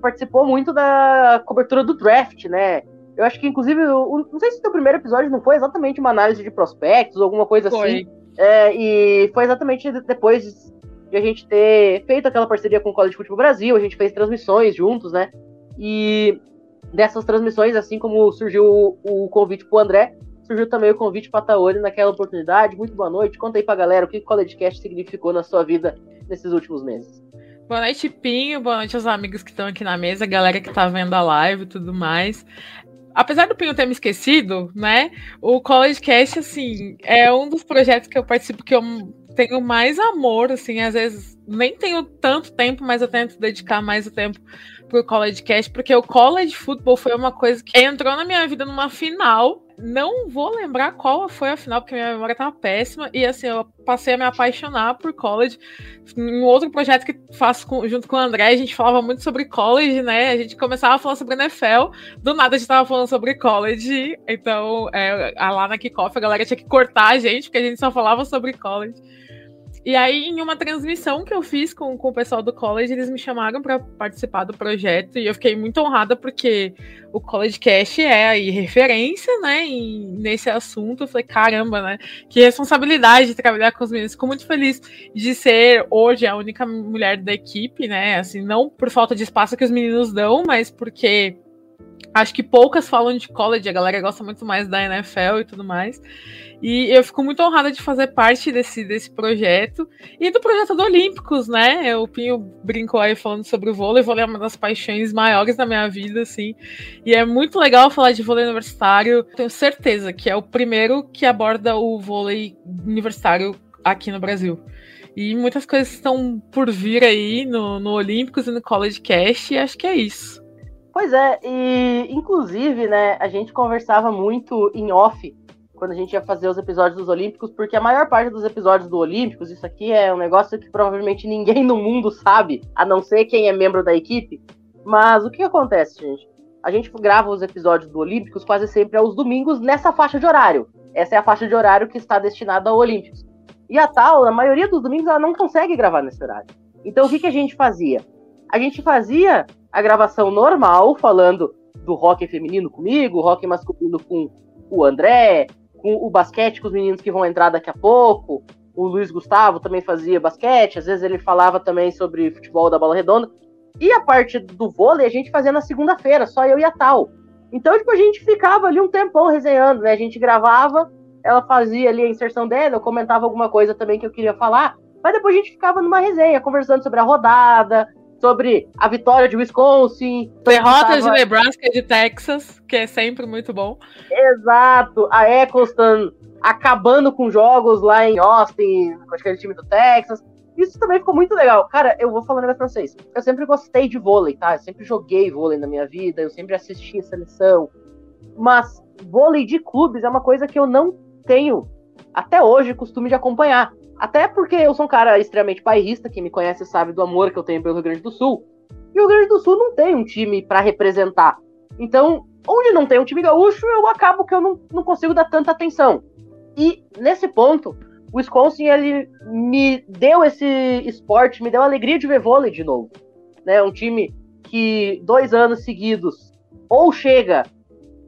participou muito da cobertura do draft, né? Eu acho que, inclusive, eu, não sei se o teu primeiro episódio não foi exatamente uma análise de prospectos ou alguma coisa foi. assim. É, e foi exatamente depois de a gente ter feito aquela parceria com o College Futebol Brasil, a gente fez transmissões juntos, né? E dessas transmissões, assim como surgiu o, o convite pro André, surgiu também o convite para Taori naquela oportunidade. Muito boa noite. Conta aí pra galera o que o College Cast significou na sua vida nesses últimos meses. Boa noite, Pinho. Boa noite aos amigos que estão aqui na mesa, galera que tá vendo a live e tudo mais apesar do Pinho ter me esquecido, né? O College Cast, assim, é um dos projetos que eu participo que eu tenho mais amor, assim, às vezes nem tenho tanto tempo, mas eu tento dedicar mais o tempo pro college cast, porque o college football foi uma coisa que entrou na minha vida numa final. Não vou lembrar qual foi a final, porque minha memória tá péssima. E assim, eu passei a me apaixonar por college. Em um outro projeto que faço com, junto com o André, a gente falava muito sobre college, né? A gente começava a falar sobre NFL, do nada a gente tava falando sobre college. Então, é, lá na Kickoff a galera tinha que cortar a gente, porque a gente só falava sobre college. E aí, em uma transmissão que eu fiz com, com o pessoal do college, eles me chamaram para participar do projeto e eu fiquei muito honrada porque o College Cash é aí referência, né, nesse assunto. Eu falei, caramba, né, que responsabilidade de trabalhar com os meninos. Fico muito feliz de ser hoje a única mulher da equipe, né, assim, não por falta de espaço que os meninos dão, mas porque acho que poucas falam de college, a galera gosta muito mais da NFL e tudo mais. E eu fico muito honrada de fazer parte desse, desse projeto e do projeto do Olímpicos, né? O Pinho brincou aí falando sobre o vôlei. Vôlei é uma das paixões maiores da minha vida, assim. E é muito legal falar de vôlei universitário. Tenho certeza que é o primeiro que aborda o vôlei universitário aqui no Brasil. E muitas coisas estão por vir aí no, no Olímpicos e no College Cast, e acho que é isso. Pois é, e inclusive, né, a gente conversava muito em off quando a gente ia fazer os episódios dos Olímpicos, porque a maior parte dos episódios do Olímpicos, isso aqui é um negócio que provavelmente ninguém no mundo sabe, a não ser quem é membro da equipe. Mas o que acontece, gente? A gente grava os episódios do Olímpicos quase sempre aos domingos nessa faixa de horário. Essa é a faixa de horário que está destinada ao Olímpicos. E a tal, na maioria dos domingos, ela não consegue gravar nesse horário. Então o que, que a gente fazia? A gente fazia a gravação normal, falando do rock feminino comigo, rock masculino com o André, com o basquete com os meninos que vão entrar daqui a pouco. O Luiz Gustavo também fazia basquete, às vezes ele falava também sobre futebol da bola redonda. E a parte do vôlei a gente fazia na segunda-feira, só eu e a Tal. Então, tipo, a gente ficava ali um tempão resenhando, né? A gente gravava, ela fazia ali a inserção dela, eu comentava alguma coisa também que eu queria falar, mas depois a gente ficava numa resenha, conversando sobre a rodada, sobre a vitória de Wisconsin. Derrotas tava... de Nebraska e de Texas, que é sempre muito bom. Exato. A Eccleston acabando com jogos lá em Austin, com aquele time do Texas. Isso também ficou muito legal. Cara, eu vou falando pra vocês. Eu sempre gostei de vôlei, tá? Eu sempre joguei vôlei na minha vida, eu sempre assisti a seleção. Mas vôlei de clubes é uma coisa que eu não tenho, até hoje, costume de acompanhar. Até porque eu sou um cara extremamente bairrista, quem me conhece sabe do amor que eu tenho pelo Rio Grande do Sul. E o Rio Grande do Sul não tem um time para representar. Então, onde não tem um time gaúcho, eu acabo que eu não, não consigo dar tanta atenção. E nesse ponto, o Wisconsin ele me deu esse esporte, me deu a alegria de ver vôlei de novo. Né? Um time que dois anos seguidos ou chega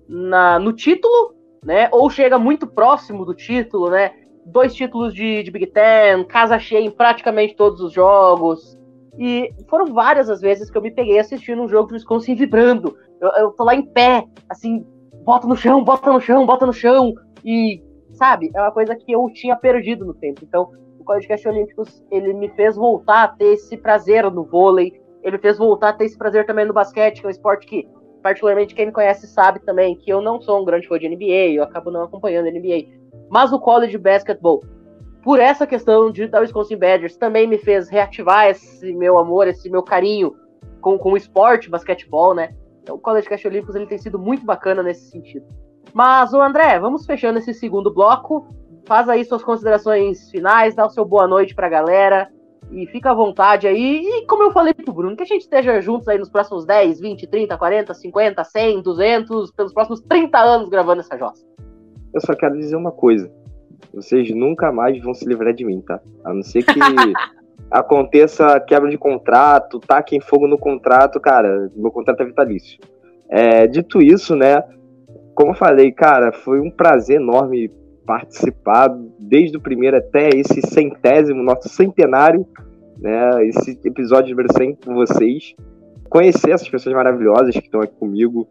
na, no título, né? Ou chega muito próximo do título, né? Dois títulos de, de Big Ten, casa cheia em praticamente todos os jogos. E foram várias as vezes que eu me peguei assistindo um jogo de Wisconsin vibrando. Eu, eu tô lá em pé, assim, bota no chão, bota no chão, bota no chão. E, sabe, é uma coisa que eu tinha perdido no tempo. Então, o Podcast Olímpicos, ele me fez voltar a ter esse prazer no vôlei. Ele fez voltar a ter esse prazer também no basquete, que é um esporte que, particularmente, quem me conhece sabe também que eu não sou um grande fã de NBA, eu acabo não acompanhando NBA. Mas o college basketball, por essa questão de da Wisconsin Badgers, também me fez reativar esse meu amor, esse meu carinho com, com o esporte, basquetebol, né? Então, o College Cast Olímpicos ele tem sido muito bacana nesse sentido. Mas, o André, vamos fechando esse segundo bloco. Faz aí suas considerações finais, dá o seu boa noite pra galera e fica à vontade aí. E como eu falei pro Bruno, que a gente esteja juntos aí nos próximos 10, 20, 30, 40, 50, 100, 200, pelos próximos 30 anos gravando essa jossa eu só quero dizer uma coisa. Vocês nunca mais vão se livrar de mim, tá? A não ser que [LAUGHS] aconteça quebra de contrato, taquem fogo no contrato, cara, meu contrato é vitalício. É, dito isso, né, como eu falei, cara, foi um prazer enorme participar desde o primeiro até esse centésimo, nosso centenário, né, esse episódio número 100 com vocês. Conhecer essas pessoas maravilhosas que estão aqui comigo,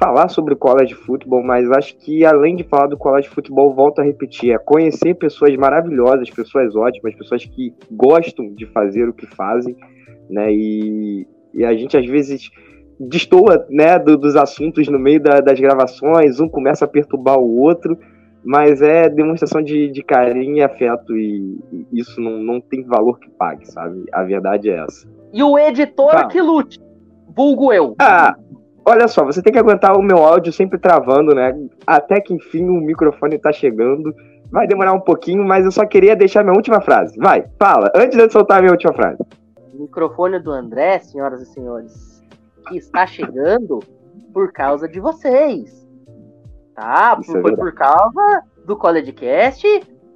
falar sobre o college futebol, mas acho que além de falar do college futebol, volto a repetir, é conhecer pessoas maravilhosas, pessoas ótimas, pessoas que gostam de fazer o que fazem, né? E, e a gente às vezes destoa, né, do, dos assuntos no meio da, das gravações, um começa a perturbar o outro, mas é demonstração de, de carinho e afeto e, e isso não, não tem valor que pague, sabe? A verdade é essa. E o editor Tá. que lute. Vulgo eu. Ah, olha só, você tem que aguentar o meu áudio sempre travando, né? Até que enfim o microfone tá chegando. Vai demorar um pouquinho, mas eu só queria deixar minha última frase. Vai, fala, antes de eu soltar a minha última frase. O microfone do André, senhoras e senhores, que está chegando por causa de vocês. Tá? Isso é Foi verdade. por causa do CollegeCast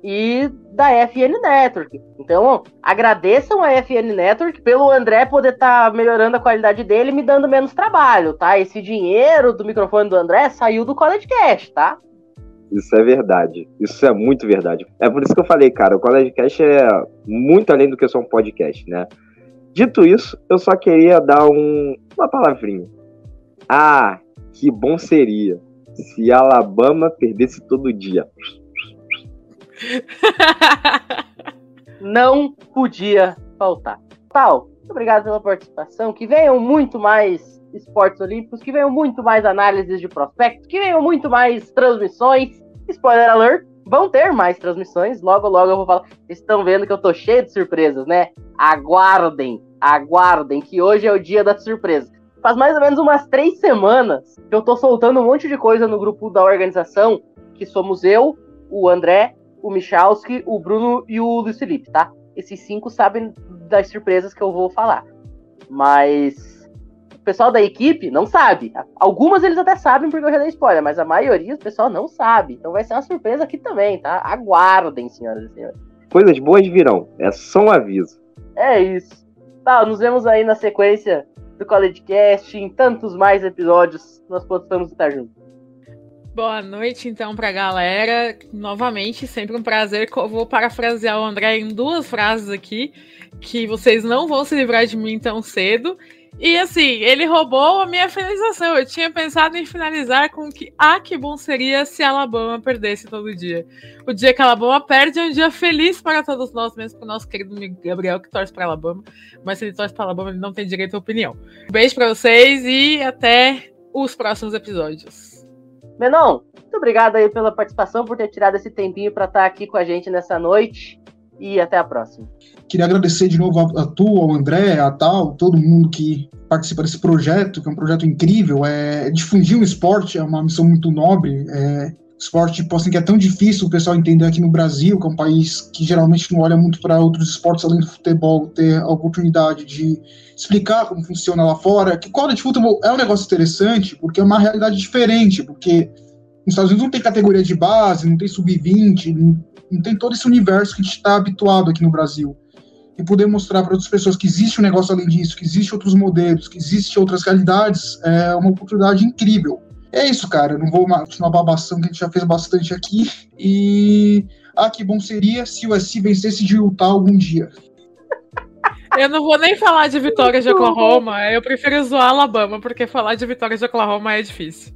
e da FN Network. Então, agradeçam a FN Network pelo André poder estar melhorando a qualidade dele e me dando menos trabalho, tá? Esse dinheiro do microfone do André saiu do CollegeCast, tá? Isso é verdade. Isso é muito verdade. É por isso que eu falei, cara, o College Cast é muito além do que só um podcast, né? Dito isso, eu só queria dar um, uma palavrinha. Ah, que bom seria se Alabama perdesse todo dia. Não podia faltar. Tal, obrigado pela participação. Que venham muito mais esportes olímpicos, que venham muito mais análises de prospectos, que venham muito mais transmissões. Spoiler alert, vão ter mais transmissões. Logo, logo eu vou falar. Vocês estão vendo que eu tô cheio de surpresas, né? Aguardem, aguardem, que hoje é o dia das surpresas. Faz mais ou menos umas três semanas que eu tô soltando um monte de coisa no grupo da organização, que somos eu, o André, o Michalski, o Bruno e o Luiz Felipe, tá? Esses cinco sabem das surpresas que eu vou falar. Mas o pessoal da equipe não sabe. Algumas eles até sabem porque eu já dei spoiler, mas a maioria o pessoal não sabe. Então vai ser uma surpresa aqui também, tá? Aguardem, senhoras e senhores. Coisas boas virão. É só um aviso. É isso. Tá, nos vemos aí na sequência do CollegeCast, em tantos mais episódios nós possamos estar juntos. Boa noite, então, pra galera. Novamente, sempre um prazer. Eu vou parafrasear o André em duas frases aqui, que vocês não vão se livrar de mim tão cedo. E assim, ele roubou a minha finalização. Eu tinha pensado em finalizar com que, ah, que bom seria se Alabama perdesse todo dia. O dia que Alabama perde é um dia feliz para todos nós, mesmo para o nosso querido Gabriel, que torce para Alabama. Mas se ele torce para Alabama, ele não tem direito à opinião. Beijo para vocês e até os próximos episódios. Menon, muito obrigado aí pela participação, por ter tirado esse tempinho para estar aqui com a gente nessa noite. E até a próxima. Queria agradecer de novo a, a tu, ao André, a tal, todo mundo que participa desse projeto, que é um projeto incrível. É, difundir o esporte é uma missão muito nobre. É, esporte tipo, assim, que é tão difícil o pessoal entender aqui no Brasil, que é um país que geralmente não olha muito para outros esportes além do futebol, ter a oportunidade de explicar como funciona lá fora. Que college futebol é um negócio interessante, porque é uma realidade diferente, porque nos Estados Unidos não tem categoria de base, não tem sub-20, não, não tem todo esse universo que a gente está habituado aqui no Brasil. E poder mostrar para outras pessoas que existe um negócio além disso, que existe outros modelos, que existe outras realidades, é uma oportunidade incrível. É isso, cara. Eu não vou continuar babação que a gente já fez bastante aqui. E. Ah, que bom seria se o SC vencesse de Utah algum dia. [LAUGHS] Eu não vou nem falar de vitória de Oklahoma, eu prefiro zoar Alabama, porque falar de vitória de Oklahoma é difícil.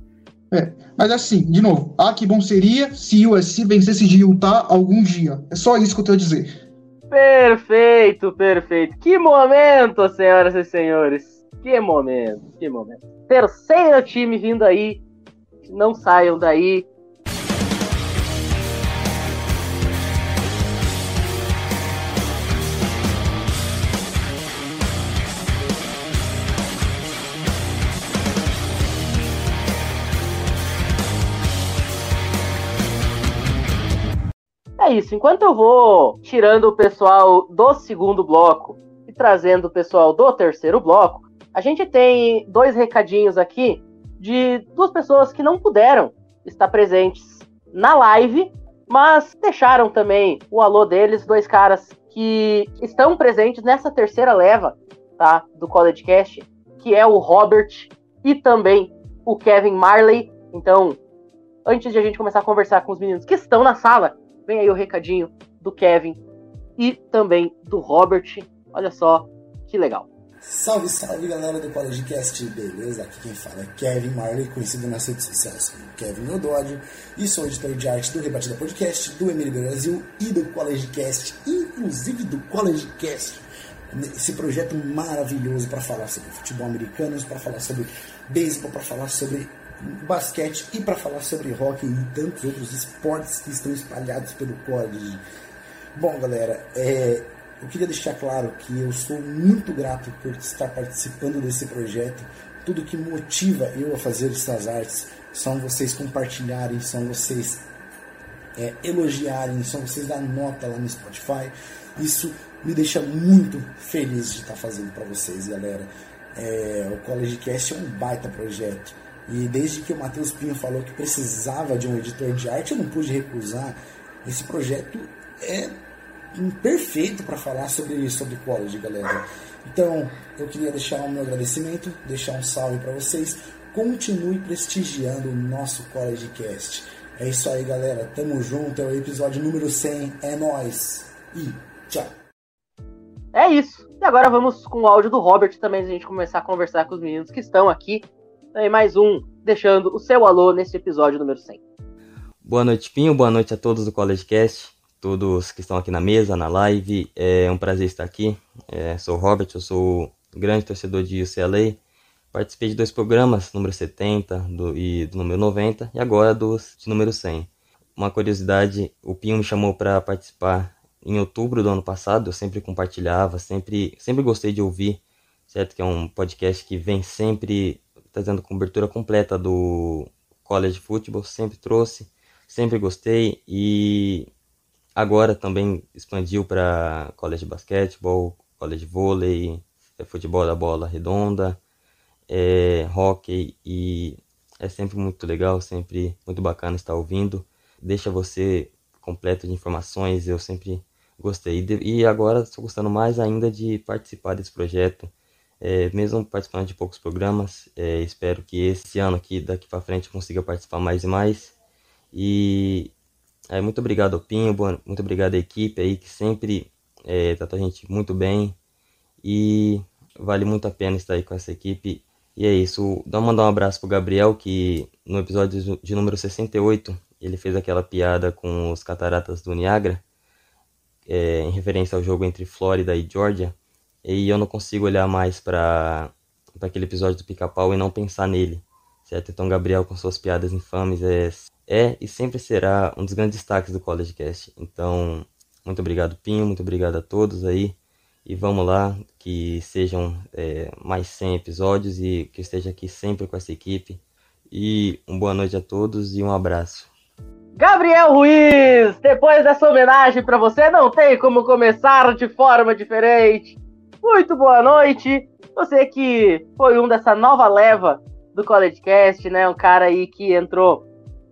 É, mas assim, de novo, ah, que bom seria se o USC vencesse de Utah algum dia. É só isso que eu tenho a dizer. Perfeito, perfeito. Que momento, senhoras e senhores. Que momento, que momento. Terceiro time vindo aí. Não saiam daí. É isso. Enquanto eu vou tirando o pessoal do segundo bloco e trazendo o pessoal do terceiro bloco, a gente tem dois recadinhos aqui de duas pessoas que não puderam estar presentes na live, mas deixaram também o alô deles, dois caras que estão presentes nessa terceira leva, tá, do College Cast, que é o Robert e também o Kevin Marley. Então, antes de a gente começar a conversar com os meninos que estão na sala, vem aí o recadinho do Kevin e também do Robert. Olha só que legal. Salve, salve galera do CollegeCast, beleza? Aqui quem fala é Kevin Marley, conhecido nas redes sociais como Kevin Odódio, e sou editor de arte do Rebatida Podcast, do Emílio Brasil e do CollegeCast, inclusive do CollegeCast, esse projeto maravilhoso para falar sobre futebol americano, para falar sobre beisebol, para falar sobre basquete e para falar sobre hockey e tantos outros esportes que estão espalhados pelo college. Bom, galera, é, eu queria deixar claro que eu sou muito grato por estar participando desse projeto. Tudo que motiva eu a fazer essas artes são vocês compartilharem, são vocês é, elogiarem, são vocês dar nota lá no Spotify. Isso me deixa muito feliz de estar fazendo para vocês, galera. É, o College Cast é um baita projeto. E desde que o Matheus Pinho falou que precisava de um editor de arte, eu não pude recusar. Esse projeto é perfeito para falar sobre, sobre college, galera. Então, eu queria deixar o meu agradecimento, deixar um salve para vocês. Continue prestigiando o nosso College Cast. É isso aí, galera. Tamo junto. É o episódio número 100. É nós. E tchau. É isso. E agora vamos com o áudio do Robert também, a gente começar a conversar com os meninos que estão aqui. E mais um, deixando o seu alô nesse episódio número 100. Boa noite, Pinho. Boa noite a todos do College Cast todos que estão aqui na mesa, na live. É um prazer estar aqui. É, sou o Robert, eu sou grande torcedor de UCLA. Participei de dois programas, número 70 do, e do número 90, e agora dos de número 100. Uma curiosidade, o Pinho me chamou para participar em outubro do ano passado, eu sempre compartilhava, sempre, sempre gostei de ouvir, certo? Que é um podcast que vem sempre trazendo cobertura completa do college football, sempre trouxe, sempre gostei e Agora também expandiu para college de basquetebol, college de vôlei, é, futebol da bola redonda, é, hockey e é sempre muito legal, sempre muito bacana estar ouvindo. Deixa você completo de informações, eu sempre gostei. E agora estou gostando mais ainda de participar desse projeto, é, mesmo participando de poucos programas. É, espero que esse ano aqui, daqui para frente, consiga participar mais e mais. E é, muito obrigado Pinho, muito obrigado à equipe aí que sempre é, tratou a gente muito bem e vale muito a pena estar aí com essa equipe. E é isso, dá mandar um abraço pro Gabriel que no episódio de número 68 ele fez aquela piada com os cataratas do Niagara é, em referência ao jogo entre Flórida e Georgia. E eu não consigo olhar mais para aquele episódio do Pica-Pau e não pensar nele, certo? Então Gabriel com suas piadas infames é é e sempre será um dos grandes destaques do College Cast. Então, muito obrigado, Pinho, muito obrigado a todos aí. E vamos lá, que sejam é, mais 100 episódios e que esteja aqui sempre com essa equipe. E uma boa noite a todos e um abraço. Gabriel Ruiz, depois dessa homenagem para você, não tem como começar de forma diferente. Muito boa noite. Você que foi um dessa nova leva do College Cast, né? Um cara aí que entrou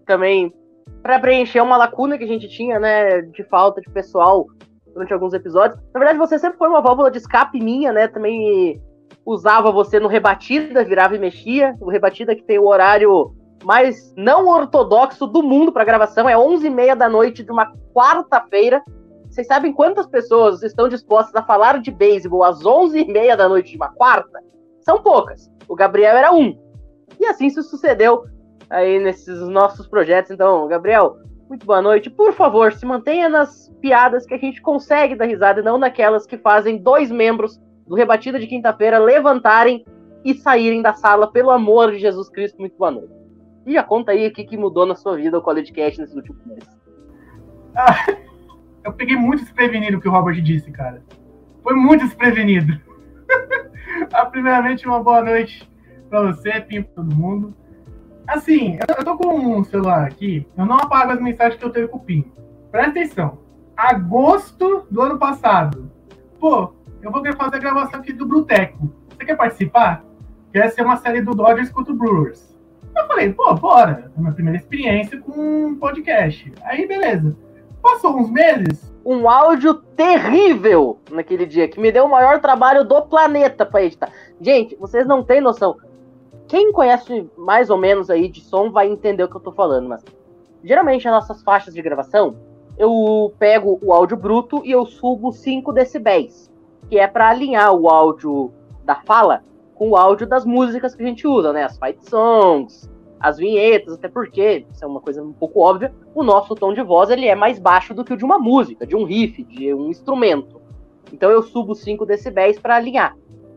também para preencher uma lacuna que a gente tinha, né, de falta de pessoal durante alguns episódios. Na verdade, você sempre foi uma válvula de escape minha, né? Também usava você no Rebatida, virava e mexia. O Rebatida que tem o horário mais não ortodoxo do mundo para gravação, é 11h30 da noite de uma quarta-feira. Vocês sabem quantas pessoas estão dispostas a falar de beisebol às 11h30 da noite de uma quarta? São poucas. O Gabriel era um. E assim se sucedeu aí nesses nossos projetos. Então, Gabriel, muito boa noite. Por favor, se mantenha nas piadas que a gente consegue dar risada, e não naquelas que fazem dois membros do Rebatida de quinta-feira levantarem e saírem da sala, pelo amor de Jesus Cristo. Muito boa noite. E já conta aí o que, que mudou na sua vida o College Cast nesses últimos meses. Ah, eu peguei muito desprevenido o que o Robert disse, cara. Foi muito desprevenido. [LAUGHS] ah, primeiramente, uma boa noite para você, Pim, para todo mundo. Assim, eu tô com um celular aqui, eu não apago as mensagens que eu tenho com o PIN. Presta atenção. Agosto do ano passado. Pô, eu vou querer fazer a gravação aqui do Bruteco. Você quer participar? Quer ser uma série do Dodgers contra o Brewers. Eu falei, pô, bora. É minha primeira experiência com um podcast. Aí, beleza. Passou uns meses. Um áudio terrível naquele dia, que me deu o maior trabalho do planeta pra editar. Gente, vocês não têm noção quem conhece mais ou menos aí de som vai entender o que eu tô falando, mas geralmente nas nossas faixas de gravação, eu pego o áudio bruto e eu subo 5 decibéis, que é para alinhar o áudio da fala com o áudio das músicas que a gente usa, né? As fight songs, as vinhetas, até porque, isso é uma coisa um pouco óbvia, o nosso tom de voz ele é mais baixo do que o de uma música, de um riff, de um instrumento. Então eu subo 5 decibéis para alinhar.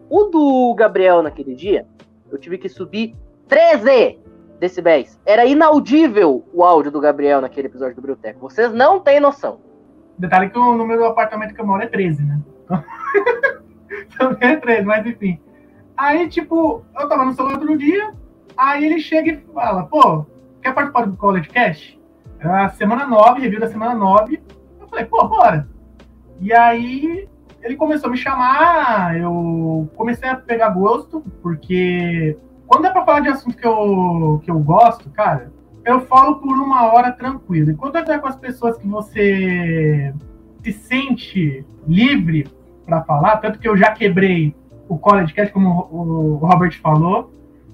O do Gabriel naquele dia, eu tive que subir 13! decibéis. Era inaudível o áudio do Gabriel naquele episódio do Brilteco. Vocês não têm noção. Detalhe que o número do apartamento que eu moro é 13, né? [LAUGHS] Também é 13, mas enfim. Aí, tipo, eu tava no celular outro dia, aí ele chega e fala, pô, quer participar do College Cash? Era a semana 9, review da semana 9. Eu falei, pô, bora. E aí ele começou a me chamar, eu comecei a pegar gosto, porque quando é pra falar de assunto que eu, que eu gosto, cara, eu falo por uma hora tranquilo. E quando é com as pessoas que você se sente livre para falar, tanto que eu já quebrei o College Cast, como o Robert falou,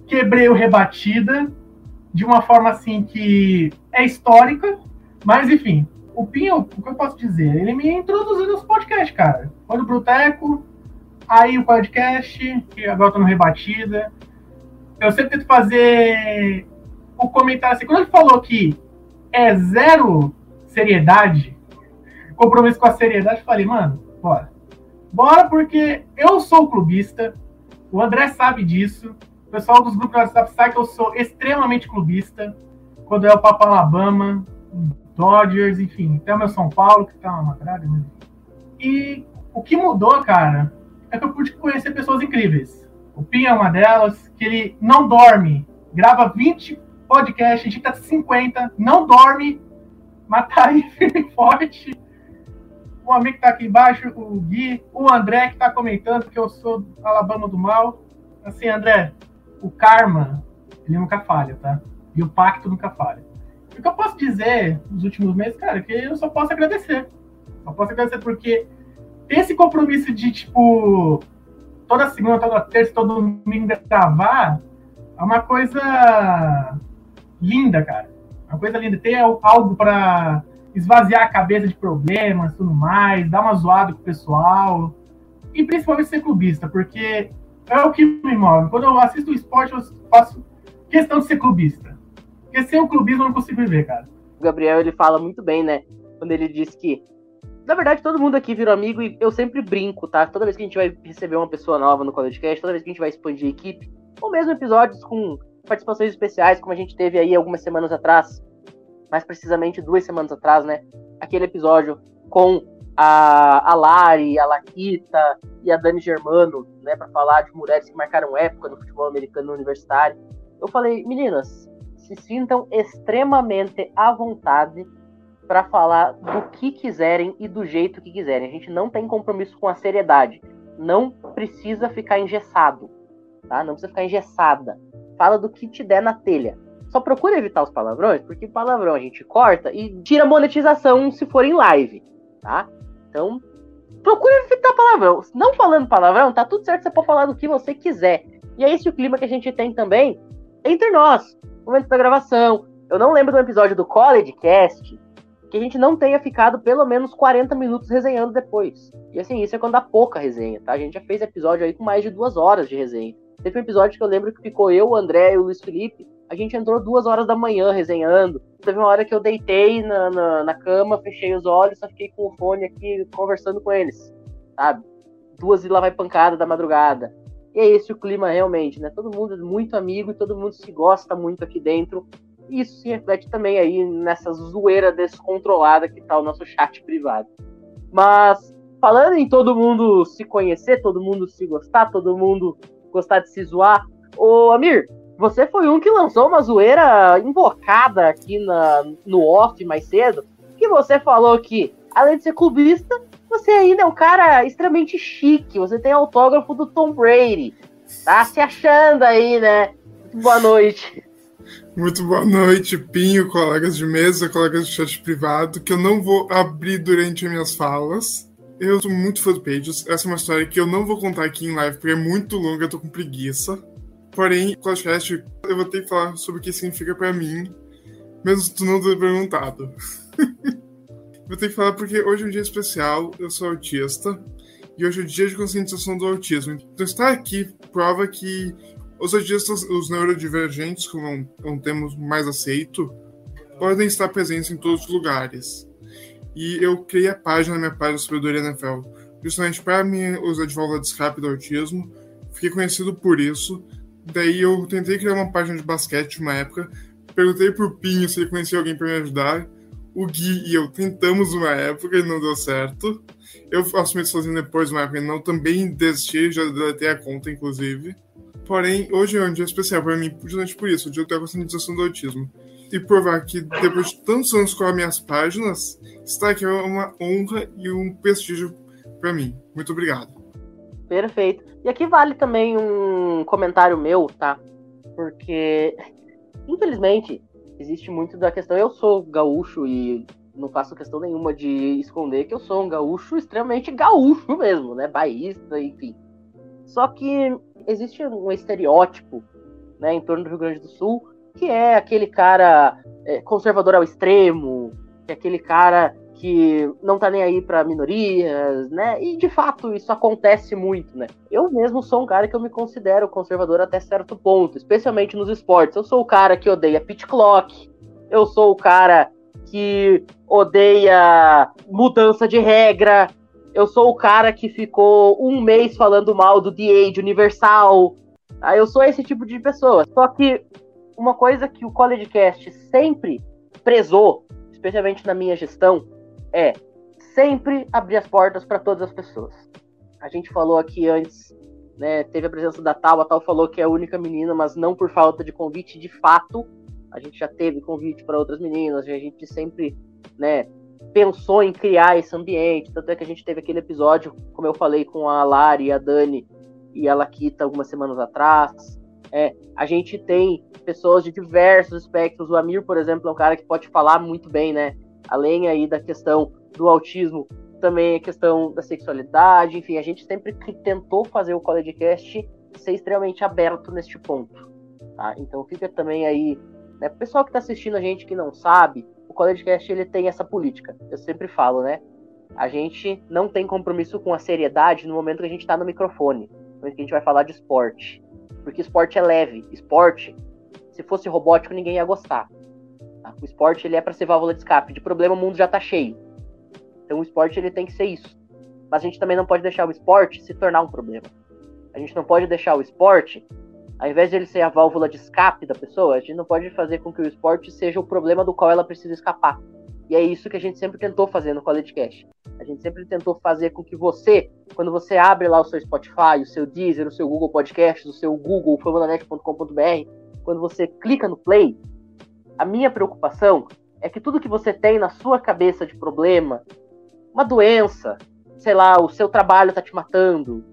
quebrei o Rebatida de uma forma assim que é histórica, mas enfim, o Pinho, o que eu posso dizer? Ele me introduziu nos podcasts, cara. Foi do Bruteco, aí o podcast, que agora tô no Rebatida. Eu sempre tento fazer o comentário assim, quando ele falou que é zero seriedade, compromisso com a seriedade, eu falei, mano, bora. Bora porque eu sou clubista, o André sabe disso, o pessoal dos grupos do WhatsApp sabe que eu sou extremamente clubista, quando é o Papa Alabama, Dodgers, enfim, até o meu São Paulo, que tá uma madrada, né? E o que mudou, cara, é que eu pude conhecer pessoas incríveis. O Pinha é uma delas, que ele não dorme, grava 20 podcasts, a gente tá 50, não dorme, mas tá aí [LAUGHS] firme e forte. O amigo que tá aqui embaixo, o Gui, o André que tá comentando que eu sou Alabama do mal. Assim, André, o karma, ele nunca falha, tá? E o pacto nunca falha. O que eu posso dizer nos últimos meses, cara, é que eu só posso agradecer. Só posso agradecer porque ter esse compromisso de, tipo, toda segunda, toda terça, todo domingo gravar é uma coisa linda, cara. É uma coisa linda. Ter algo para esvaziar a cabeça de problemas, tudo mais, dar uma zoada com o pessoal. E principalmente ser clubista, porque é o que me move. Quando eu assisto o esporte, eu faço questão de ser clubista. Porque sem o clubismo eu não consigo viver, cara. O Gabriel, ele fala muito bem, né? Quando ele diz que. Na verdade, todo mundo aqui virou amigo e eu sempre brinco, tá? Toda vez que a gente vai receber uma pessoa nova no podcast, toda vez que a gente vai expandir a equipe, ou mesmo episódios com participações especiais, como a gente teve aí algumas semanas atrás, mais precisamente duas semanas atrás, né? Aquele episódio com a, a Lari, a Laquita e a Dani Germano, né? Para falar de mulheres que marcaram época no futebol americano universitário. Eu falei, meninas, se sintam extremamente à vontade para falar do que quiserem e do jeito que quiserem. A gente não tem compromisso com a seriedade. Não precisa ficar engessado, tá? Não precisa ficar engessada. Fala do que te der na telha. Só procure evitar os palavrões, porque palavrão a gente corta e tira monetização se for em live, tá? Então, procure evitar palavrão. Não falando palavrão, tá tudo certo, você pode falar do que você quiser. E é esse o clima que a gente tem também entre nós momento da gravação. Eu não lembro do episódio do College Cast que a gente não tenha ficado pelo menos 40 minutos resenhando depois. E assim, isso é quando dá pouca resenha, tá? A gente já fez episódio aí com mais de duas horas de resenha. Teve um episódio que eu lembro que ficou eu, o André e o Luiz Felipe. A gente entrou duas horas da manhã resenhando. Teve uma hora que eu deitei na, na, na cama, fechei os olhos, só fiquei com o fone aqui conversando com eles, sabe? Duas e lá vai pancada da madrugada. E é esse o clima realmente, né? Todo mundo é muito amigo e todo mundo se gosta muito aqui dentro. E isso se reflete também aí nessa zoeira descontrolada que tá o nosso chat privado. Mas falando em todo mundo se conhecer, todo mundo se gostar, todo mundo gostar de se zoar, ô Amir, você foi um que lançou uma zoeira invocada aqui na, no off mais cedo, que você falou que, além de ser clubista, você ainda é um cara extremamente chique. Você tem autógrafo do Tom Brady. Tá se achando aí, né? Boa noite. Muito boa noite, Pinho, colegas de mesa, colegas de chat privado, que eu não vou abrir durante as minhas falas. Eu sou muito fã do Pages. Essa é uma história que eu não vou contar aqui em live, porque é muito longa, eu tô com preguiça. Porém, podcast, eu vou ter que falar sobre o que significa para mim, mesmo tu não ter perguntado. [LAUGHS] Vou ter que falar porque hoje é um dia especial, eu sou autista, e hoje é o dia de conscientização do autismo. Então estar aqui prova que os autistas, os neurodivergentes, como é um termo mais aceito, podem estar presentes em todos os lugares. E eu criei a página na minha página Sabedoria NFL, justamente para me usar de válvula do autismo. Fiquei conhecido por isso. Daí eu tentei criar uma página de basquete uma época. Perguntei pro Pinho se ele conhecia alguém para me ajudar. O Gui e eu tentamos uma época e não deu certo. Eu assumi sozinho depois uma época e não também desisti, já deletei a conta, inclusive. Porém, hoje é um dia especial para mim, justamente por isso, o dia da conscientização do autismo. E provar que, depois de tantos anos com as minhas páginas, estar aqui é uma honra e um prestígio para mim. Muito obrigado. Perfeito. E aqui vale também um comentário meu, tá? Porque, infelizmente, existe muito da questão. Eu sou gaúcho e não faço questão nenhuma de esconder que eu sou um gaúcho extremamente gaúcho mesmo, né? Baísta, enfim. Só que existe um estereótipo né, em torno do Rio Grande do Sul que é aquele cara é, conservador ao extremo, que é aquele cara que não tá nem aí para minorias, né? E de fato isso acontece muito, né? Eu mesmo sou um cara que eu me considero conservador até certo ponto, especialmente nos esportes. Eu sou o cara que odeia pit clock, eu sou o cara que odeia mudança de regra, eu sou o cara que ficou um mês falando mal do The Age Universal. Ah, eu sou esse tipo de pessoa. Só que uma coisa que o CollegeCast sempre prezou, especialmente na minha gestão, é sempre abrir as portas para todas as pessoas. A gente falou aqui antes, né, teve a presença da Tal, a Tal falou que é a única menina, mas não por falta de convite, de fato. A gente já teve convite para outras meninas, a gente sempre, né, pensou em criar esse ambiente, tanto é que a gente teve aquele episódio, como eu falei, com a Lari, a Dani e a Laquita algumas semanas atrás. É, a gente tem pessoas de diversos espectros. O Amir, por exemplo, é um cara que pode falar muito bem, né? Além aí da questão do autismo, também a questão da sexualidade, enfim, a gente sempre tentou fazer o CollegeCast ser extremamente aberto neste ponto, tá? Então fica também aí, né, pessoal que está assistindo a gente que não sabe, o CollegeCast ele tem essa política, eu sempre falo, né? A gente não tem compromisso com a seriedade no momento que a gente está no microfone, no momento que a gente vai falar de esporte, porque esporte é leve, esporte, se fosse robótico ninguém ia gostar, O esporte ele é para ser válvula de escape. De problema o mundo já está cheio. Então o esporte ele tem que ser isso. Mas a gente também não pode deixar o esporte se tornar um problema. A gente não pode deixar o esporte, ao invés de ele ser a válvula de escape da pessoa, a gente não pode fazer com que o esporte seja o problema do qual ela precisa escapar. E é isso que a gente sempre tentou fazer no College Cash. A gente sempre tentou fazer com que você, quando você abre lá o seu Spotify, o seu Deezer, o seu Google Podcasts, o seu Google, famulanet.com.br, quando você clica no play, a minha preocupação é que tudo que você tem na sua cabeça de problema, uma doença, sei lá, o seu trabalho tá te matando,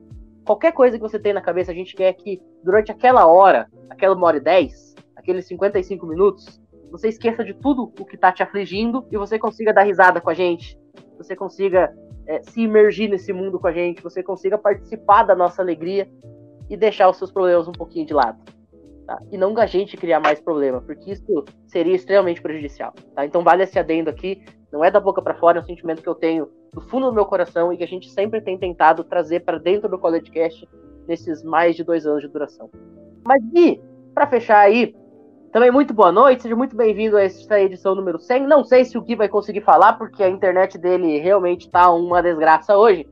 qualquer coisa que você tem na cabeça, a gente quer que durante aquela hora, aquela uma hora e dez, aqueles 55 minutos, você esqueça de tudo o que tá te afligindo e você consiga dar risada com a gente, você consiga é, se imergir nesse mundo com a gente, você consiga participar da nossa alegria e deixar os seus problemas um pouquinho de lado tá? E não a gente criar mais problema, porque isso seria extremamente prejudicial, tá? Então vale esse adendo aqui, não é da boca para fora, é um sentimento que eu tenho do fundo do meu coração e que a gente sempre tem tentado trazer para dentro do CollegeCast nesses mais de dois anos de duração. Mas Gui, para fechar aí, também muito boa noite, seja muito bem-vindo a esta edição número 100. Não sei se o Gui vai conseguir falar, porque a internet dele realmente tá uma desgraça hoje.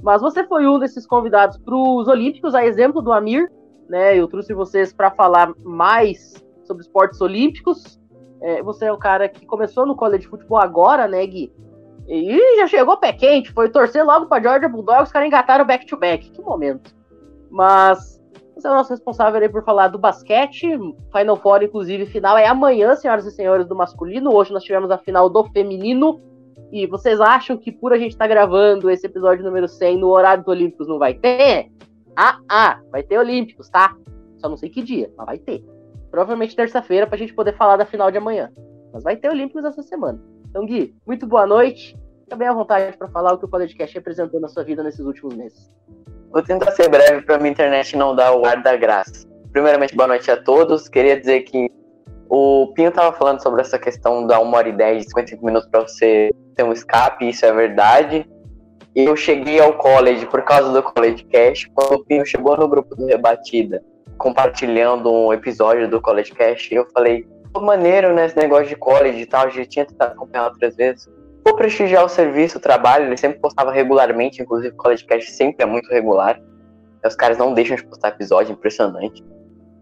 Mas você foi um desses convidados para os Olímpicos, a exemplo do Amir, né? Eu trouxe vocês para falar mais sobre esportes olímpicos. É, você é o cara que começou no college de futebol agora, né, Gui? E já chegou pé quente, foi torcer logo para Georgia Bulldogs, os caras engataram back-to-back. -back. Que momento. Mas você é o nosso responsável aí por falar do basquete. Final Four, inclusive, final é amanhã, senhoras e senhores, do masculino. Hoje nós tivemos a final do feminino. E vocês acham que por a gente estar tá gravando esse episódio número 100 no horário dos Olímpicos não vai ter? Ah, ah, vai ter Olímpicos, tá? Só não sei que dia, mas vai ter. Provavelmente terça-feira pra gente poder falar da final de amanhã. Mas vai ter Olímpicos essa semana. Então, Gui, muito boa noite. Bem à vontade para falar o que o podcast representou na sua vida nesses últimos meses. Vou tentar ser breve para minha internet não dar o ar da graça. Primeiramente, boa noite a todos. Queria dizer que o Pinho estava falando sobre essa questão da 1 hora e 10, 55 minutos para você ter um escape, isso é verdade eu cheguei ao college por causa do College Cash. Quando o Pinho chegou no grupo do Rebatida, compartilhando um episódio do College Cash, eu falei, pô, maneiro, né, esse negócio de college e tal, já tinha tentado acompanhar outras vezes. Vou prestigiar o serviço, o trabalho, ele sempre postava regularmente, inclusive o College Cash sempre é muito regular. Os caras não deixam de postar episódio, impressionante.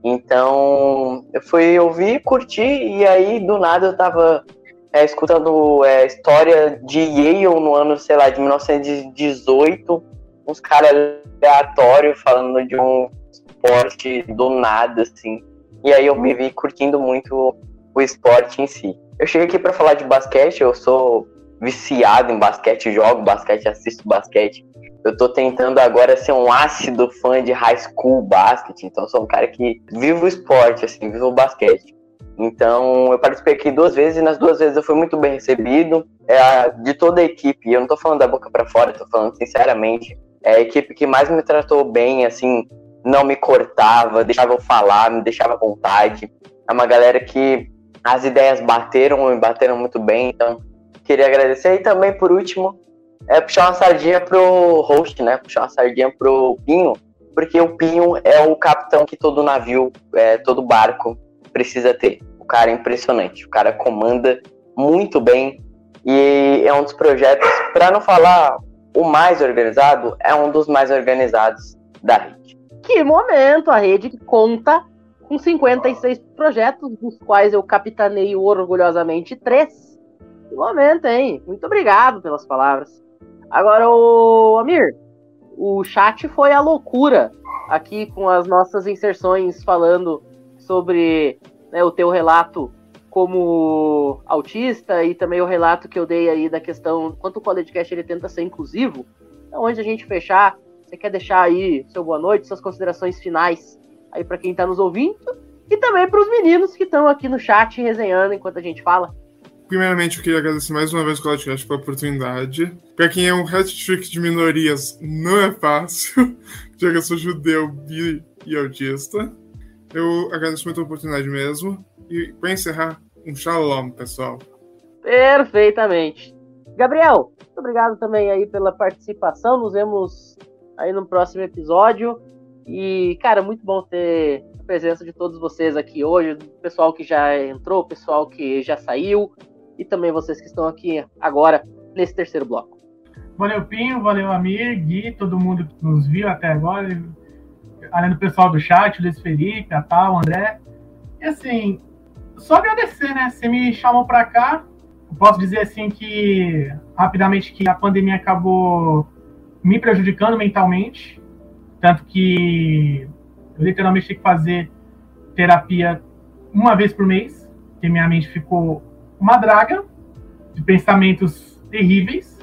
Então, eu fui ouvir, curti, e aí do nada eu tava é, escutando é, história de Yale no ano, sei lá, de 1918, uns caras aleatórios falando de um esporte do nada, assim. E aí eu me vi curtindo muito o esporte em si. Eu cheguei aqui para falar de basquete, eu sou viciado em basquete, jogo basquete, assisto basquete. Eu tô tentando agora ser um ácido fã de high school basquete, então sou um cara que vive o esporte, assim, vive o basquete. Então, eu participei aqui duas vezes e nas duas vezes eu fui muito bem recebido. É, de toda a equipe, eu não tô falando da boca para fora, tô falando sinceramente. É a equipe que mais me tratou bem, assim, não me cortava, deixava eu falar, me deixava à vontade. É uma galera que as ideias bateram e bateram muito bem, então queria agradecer. E também, por último, é puxar uma sardinha pro host, né? Puxar uma sardinha pro Pinho, porque o Pinho é o capitão que todo navio, é, todo barco precisa ter. Cara é impressionante, o cara comanda muito bem e é um dos projetos, para não falar o mais organizado, é um dos mais organizados da rede. Que momento! A rede conta com 56 projetos, dos quais eu capitaneio orgulhosamente três. Que momento, hein? Muito obrigado pelas palavras. Agora, o Amir, o chat foi a loucura aqui com as nossas inserções falando sobre né, o teu relato como autista e também o relato que eu dei aí da questão quanto o podcast ele tenta ser inclusivo. Então, antes a gente fechar, você quer deixar aí seu boa noite, suas considerações finais aí para quem está nos ouvindo e também para os meninos que estão aqui no chat resenhando enquanto a gente fala. Primeiramente, eu queria agradecer mais uma vez o podcast pela oportunidade. Para quem é um hat-trick de minorias, não é fácil, [LAUGHS] já que eu sou judeu, bi e autista. Eu agradeço muito a oportunidade mesmo. E para encerrar, um shalom, pessoal. Perfeitamente. Gabriel, muito obrigado também aí pela participação. Nos vemos aí no próximo episódio. E, cara, muito bom ter a presença de todos vocês aqui hoje, do pessoal que já entrou, pessoal que já saiu e também vocês que estão aqui agora nesse terceiro bloco. Valeu, Pinho, valeu, Amir, Gui, todo mundo que nos viu até agora, além do pessoal do chat, Luiz Felipe, a Tal, André. E assim, só agradecer, né? Você me chamou para cá. Posso dizer assim que rapidamente que a pandemia acabou me prejudicando mentalmente, tanto que eu literalmente tive que fazer terapia uma vez por mês, porque minha mente ficou uma draga de pensamentos terríveis,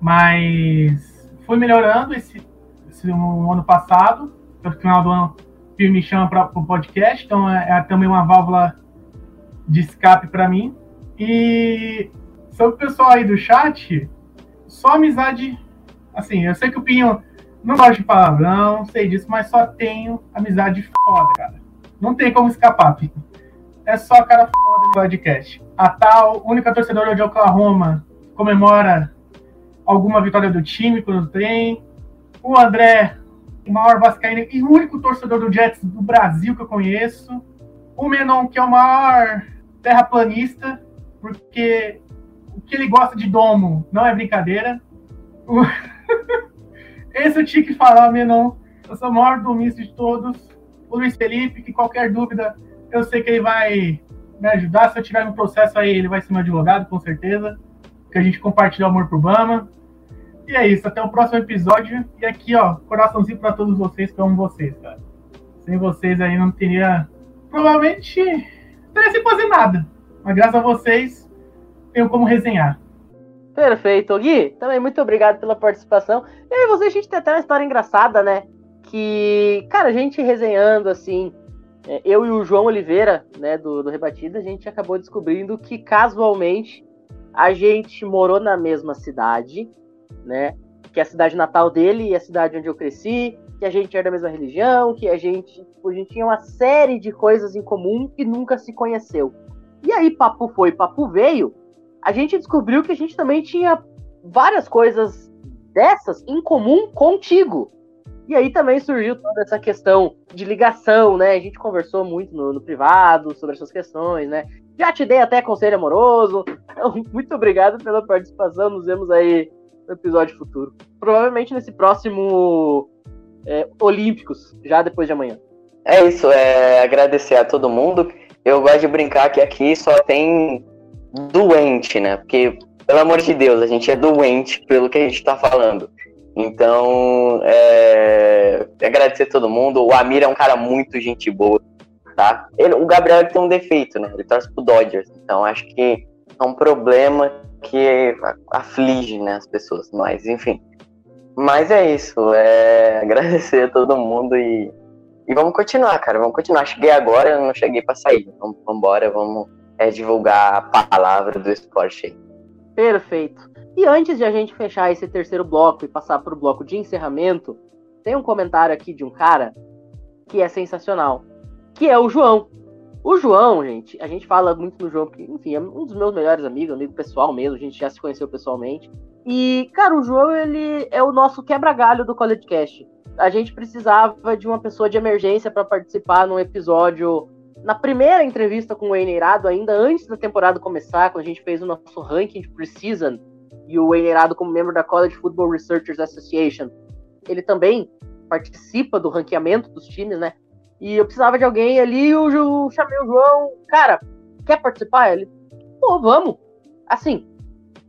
mas fui melhorando esse, esse no ano passado, no final do ano o me chama para o podcast, então é, é, também uma válvula de escape para mim. E sobre o pessoal aí do chat, só amizade, assim, eu sei que o Pinho não gosta de palavrão, sei disso, mas só tenho amizade foda, cara. Não tem como escapar, Pinho. É só cara foda no podcast a tal única torcedora de Oklahoma comemora alguma vitória do time quando tem. O André, o maior vascaíno e o único torcedor do Jets do Brasil que eu conheço. O Menon, que é o maior terraplanista, porque o que ele gosta de domo não é brincadeira. O... [LAUGHS] Esse eu tinha que falar, Menon. Eu sou o maior domista de todos. O Luiz Felipe, que qualquer dúvida, eu sei que ele vai me ajudar. Se eu tiver no processo aí, ele vai ser meu advogado, com certeza. Que a gente compartilha o amor pro Bama. E é isso, até o próximo episódio. E aqui, ó, coraçãozinho para todos vocês que amo vocês, cara. Sem vocês aí não teria. Provavelmente teria se fazer nada. Mas graças a vocês, tenho como resenhar. Perfeito, Gui. Também muito obrigado pela participação. E aí, você, a gente tem até uma história engraçada, né? Que, cara, a gente resenhando assim, é, eu e o João Oliveira, né, do, do Rebatida, a gente acabou descobrindo que casualmente a gente morou na mesma cidade, né? Que é a cidade natal dele e a cidade onde eu cresci, que a gente era da mesma religião, que a gente, tipo, a gente tinha uma série de coisas em comum e nunca se conheceu. E aí, papo foi, papo veio, a gente descobriu que a gente também tinha várias coisas dessas em comum contigo. E aí também surgiu toda essa questão de ligação, né? A gente conversou muito no, no privado sobre essas questões, né? Já te dei até conselho amoroso. Então, [LAUGHS] muito obrigado pela participação. Nos vemos aí episódio futuro. Provavelmente nesse próximo é, Olímpicos, já depois de amanhã. É isso, é agradecer a todo mundo. Eu gosto de brincar que aqui só tem doente, né? Porque, pelo amor de Deus, a gente é doente pelo que a gente tá falando. Então, é... agradecer a todo mundo. O Amir é um cara muito gente boa, tá? Ele, o Gabriel tem um defeito, né? Ele torce pro Dodgers. Então, acho que é um problema que aflige né, as pessoas. Mas, enfim. Mas é isso. É [LAUGHS] agradecer a todo mundo e, e vamos continuar, cara. Vamos continuar. Cheguei agora, eu não cheguei para sair. Vamos embora, vamos é, divulgar a palavra do esporte aí. Perfeito. E antes de a gente fechar esse terceiro bloco e passar para o bloco de encerramento, tem um comentário aqui de um cara que é sensacional, que é o João. O João, gente, a gente fala muito do João, porque, enfim, é um dos meus melhores amigos, amigo pessoal mesmo, a gente já se conheceu pessoalmente. E, cara, o João, ele é o nosso quebra-galho do College Cast. A gente precisava de uma pessoa de emergência para participar num episódio, na primeira entrevista com o Eineirado, ainda antes da temporada começar, quando a gente fez o nosso ranking de preseason, e o Eineirado, como membro da College Football Researchers Association, ele também participa do ranqueamento dos times, né? E eu precisava de alguém ali, eu, eu chamei o João, cara, quer participar? Ele, pô, vamos. Assim,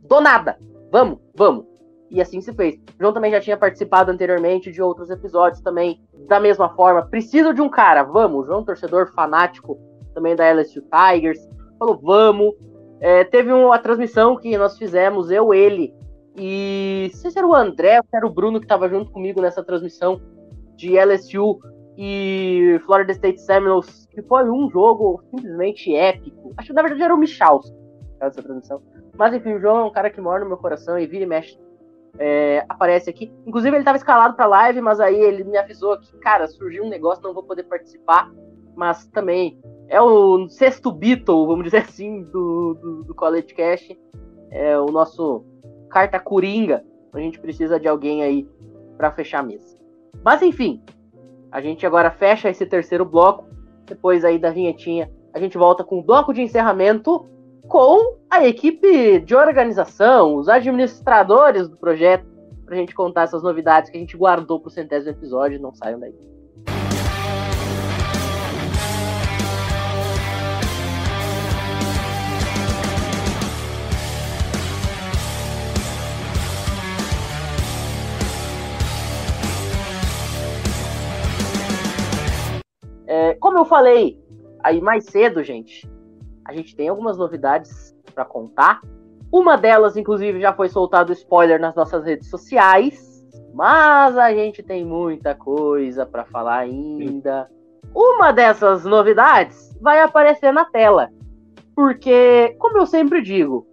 do nada, vamos, vamos. E assim se fez. O João também já tinha participado anteriormente de outros episódios também, da mesma forma. Preciso de um cara, vamos. O João, torcedor fanático também da LSU Tigers, falou, vamos. É, teve uma transmissão que nós fizemos, eu, ele, e não sei se era o André ou se era o Bruno que estava junto comigo nessa transmissão de LSU e Florida State Seminoles, que foi um jogo simplesmente épico. Acho que na verdade era o Michalski essa transmissão. Mas enfim, o João é um cara que mora no meu coração e vira e mexe. É, aparece aqui. Inclusive, ele estava escalado para live, mas aí ele me avisou que, cara, surgiu um negócio, não vou poder participar. Mas também é o sexto Beatle, vamos dizer [LAUGHS] assim, do, do, do College Cash. É o nosso carta coringa. A gente precisa de alguém aí para fechar a mesa. Mas enfim, a gente agora fecha esse terceiro bloco. Depois aí da vinhetinha, a gente volta com o bloco de encerramento com a equipe de organização, os administradores do projeto, para a gente contar essas novidades que a gente guardou para o centésimo episódio. Não saiam daí. Como eu falei aí mais cedo, gente, a gente tem algumas novidades para contar. Uma delas, inclusive, já foi soltado spoiler nas nossas redes sociais, mas a gente tem muita coisa para falar ainda. Uma dessas novidades vai aparecer na tela, porque, como eu sempre digo,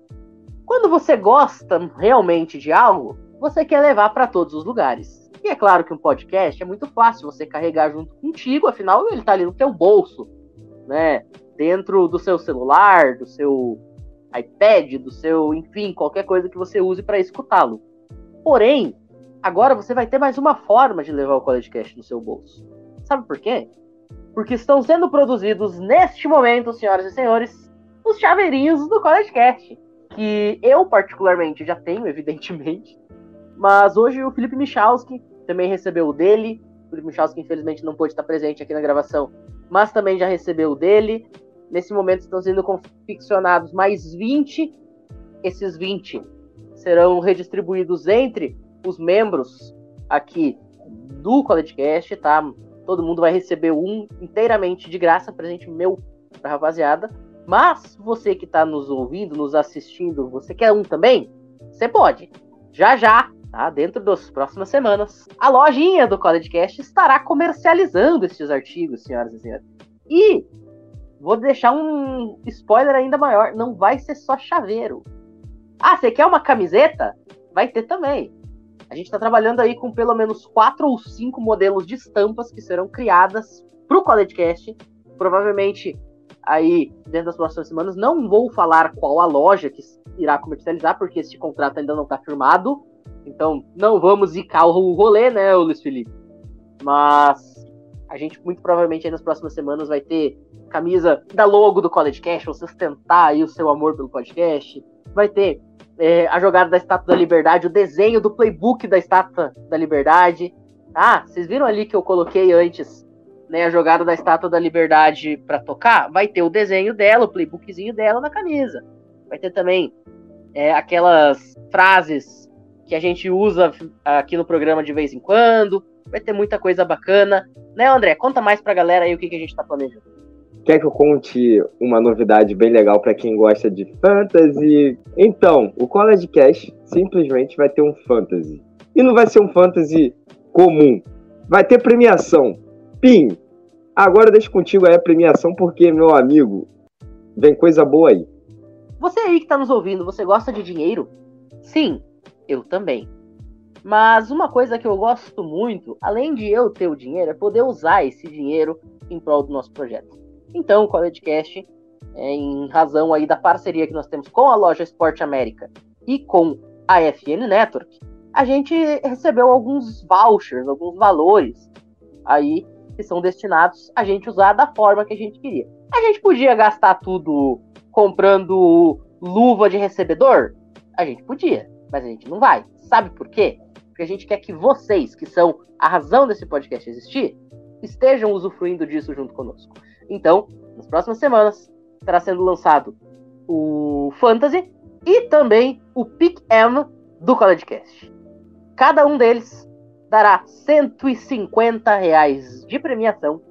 quando você gosta realmente de algo, você quer levar para todos os lugares. E é claro que um podcast é muito fácil você carregar junto contigo, afinal ele está ali no teu bolso, né? Dentro do seu celular, do seu iPad, do seu, enfim, qualquer coisa que você use para escutá-lo. Porém, agora você vai ter mais uma forma de levar o CollegeCast no seu bolso. Sabe por quê? Porque estão sendo produzidos neste momento, senhoras e senhores, os chaveirinhos do CollegeCast, que eu particularmente já tenho, [LAUGHS] evidentemente, mas hoje o Felipe Michalski também recebeu o dele. O Felipe Michalski, infelizmente, não pôde estar presente aqui na gravação, mas também já recebeu o dele. Nesse momento estão sendo confeccionados mais 20. Esses 20 serão redistribuídos entre os membros aqui do CollegeCast, tá? Todo mundo vai receber um inteiramente de graça, presente meu pra rapaziada. Mas você que está nos ouvindo, nos assistindo, você quer um também? Você pode. Já já tá? Dentro das próximas semanas, a lojinha do CollegeCast estará comercializando estes artigos, senhoras e senhores. E vou deixar um spoiler ainda maior: não vai ser só chaveiro. Ah, você quer uma camiseta? Vai ter também. A gente está trabalhando aí com pelo menos quatro ou cinco modelos de estampas que serão criadas para o CollegeCast. Provavelmente aí dentro das próximas semanas. Não vou falar qual a loja que irá comercializar, porque esse contrato ainda não está firmado. Então, não vamos zicar o rolê, né, Luiz Felipe? Mas a gente muito provavelmente nas próximas semanas vai ter camisa da logo do College Cash, você sustentar aí o seu amor pelo podcast. Vai ter é, a jogada da Estátua da Liberdade, o desenho do playbook da Estátua da Liberdade. Ah, vocês viram ali que eu coloquei antes né, a jogada da Estátua da Liberdade para tocar, vai ter o desenho dela, o playbookzinho dela na camisa. Vai ter também é, aquelas frases que a gente usa aqui no programa de vez em quando. Vai ter muita coisa bacana. Né, André? Conta mais pra galera aí o que, que a gente tá planejando. Quer que eu conte uma novidade bem legal para quem gosta de fantasy? Então, o College Cash simplesmente vai ter um fantasy. E não vai ser um fantasy comum. Vai ter premiação. Pim, agora deixa contigo aí a premiação, porque, meu amigo, vem coisa boa aí. Você aí que tá nos ouvindo, você gosta de dinheiro? Sim, eu também. Mas uma coisa que eu gosto muito, além de eu ter o dinheiro, é poder usar esse dinheiro em prol do nosso projeto. Então, o CollegeCast, é, em razão aí da parceria que nós temos com a loja Esporte América e com a FN Network, a gente recebeu alguns vouchers, alguns valores aí que são destinados a gente usar da forma que a gente queria. A gente podia gastar tudo comprando luva de recebedor? A gente podia, mas a gente não vai. Sabe por quê? Porque a gente quer que vocês, que são a razão desse podcast existir, estejam usufruindo disso junto conosco. Então, nas próximas semanas, estará sendo lançado o Fantasy e também o Pick M do CollegeCast. Cada um deles dará 150 reais de premiação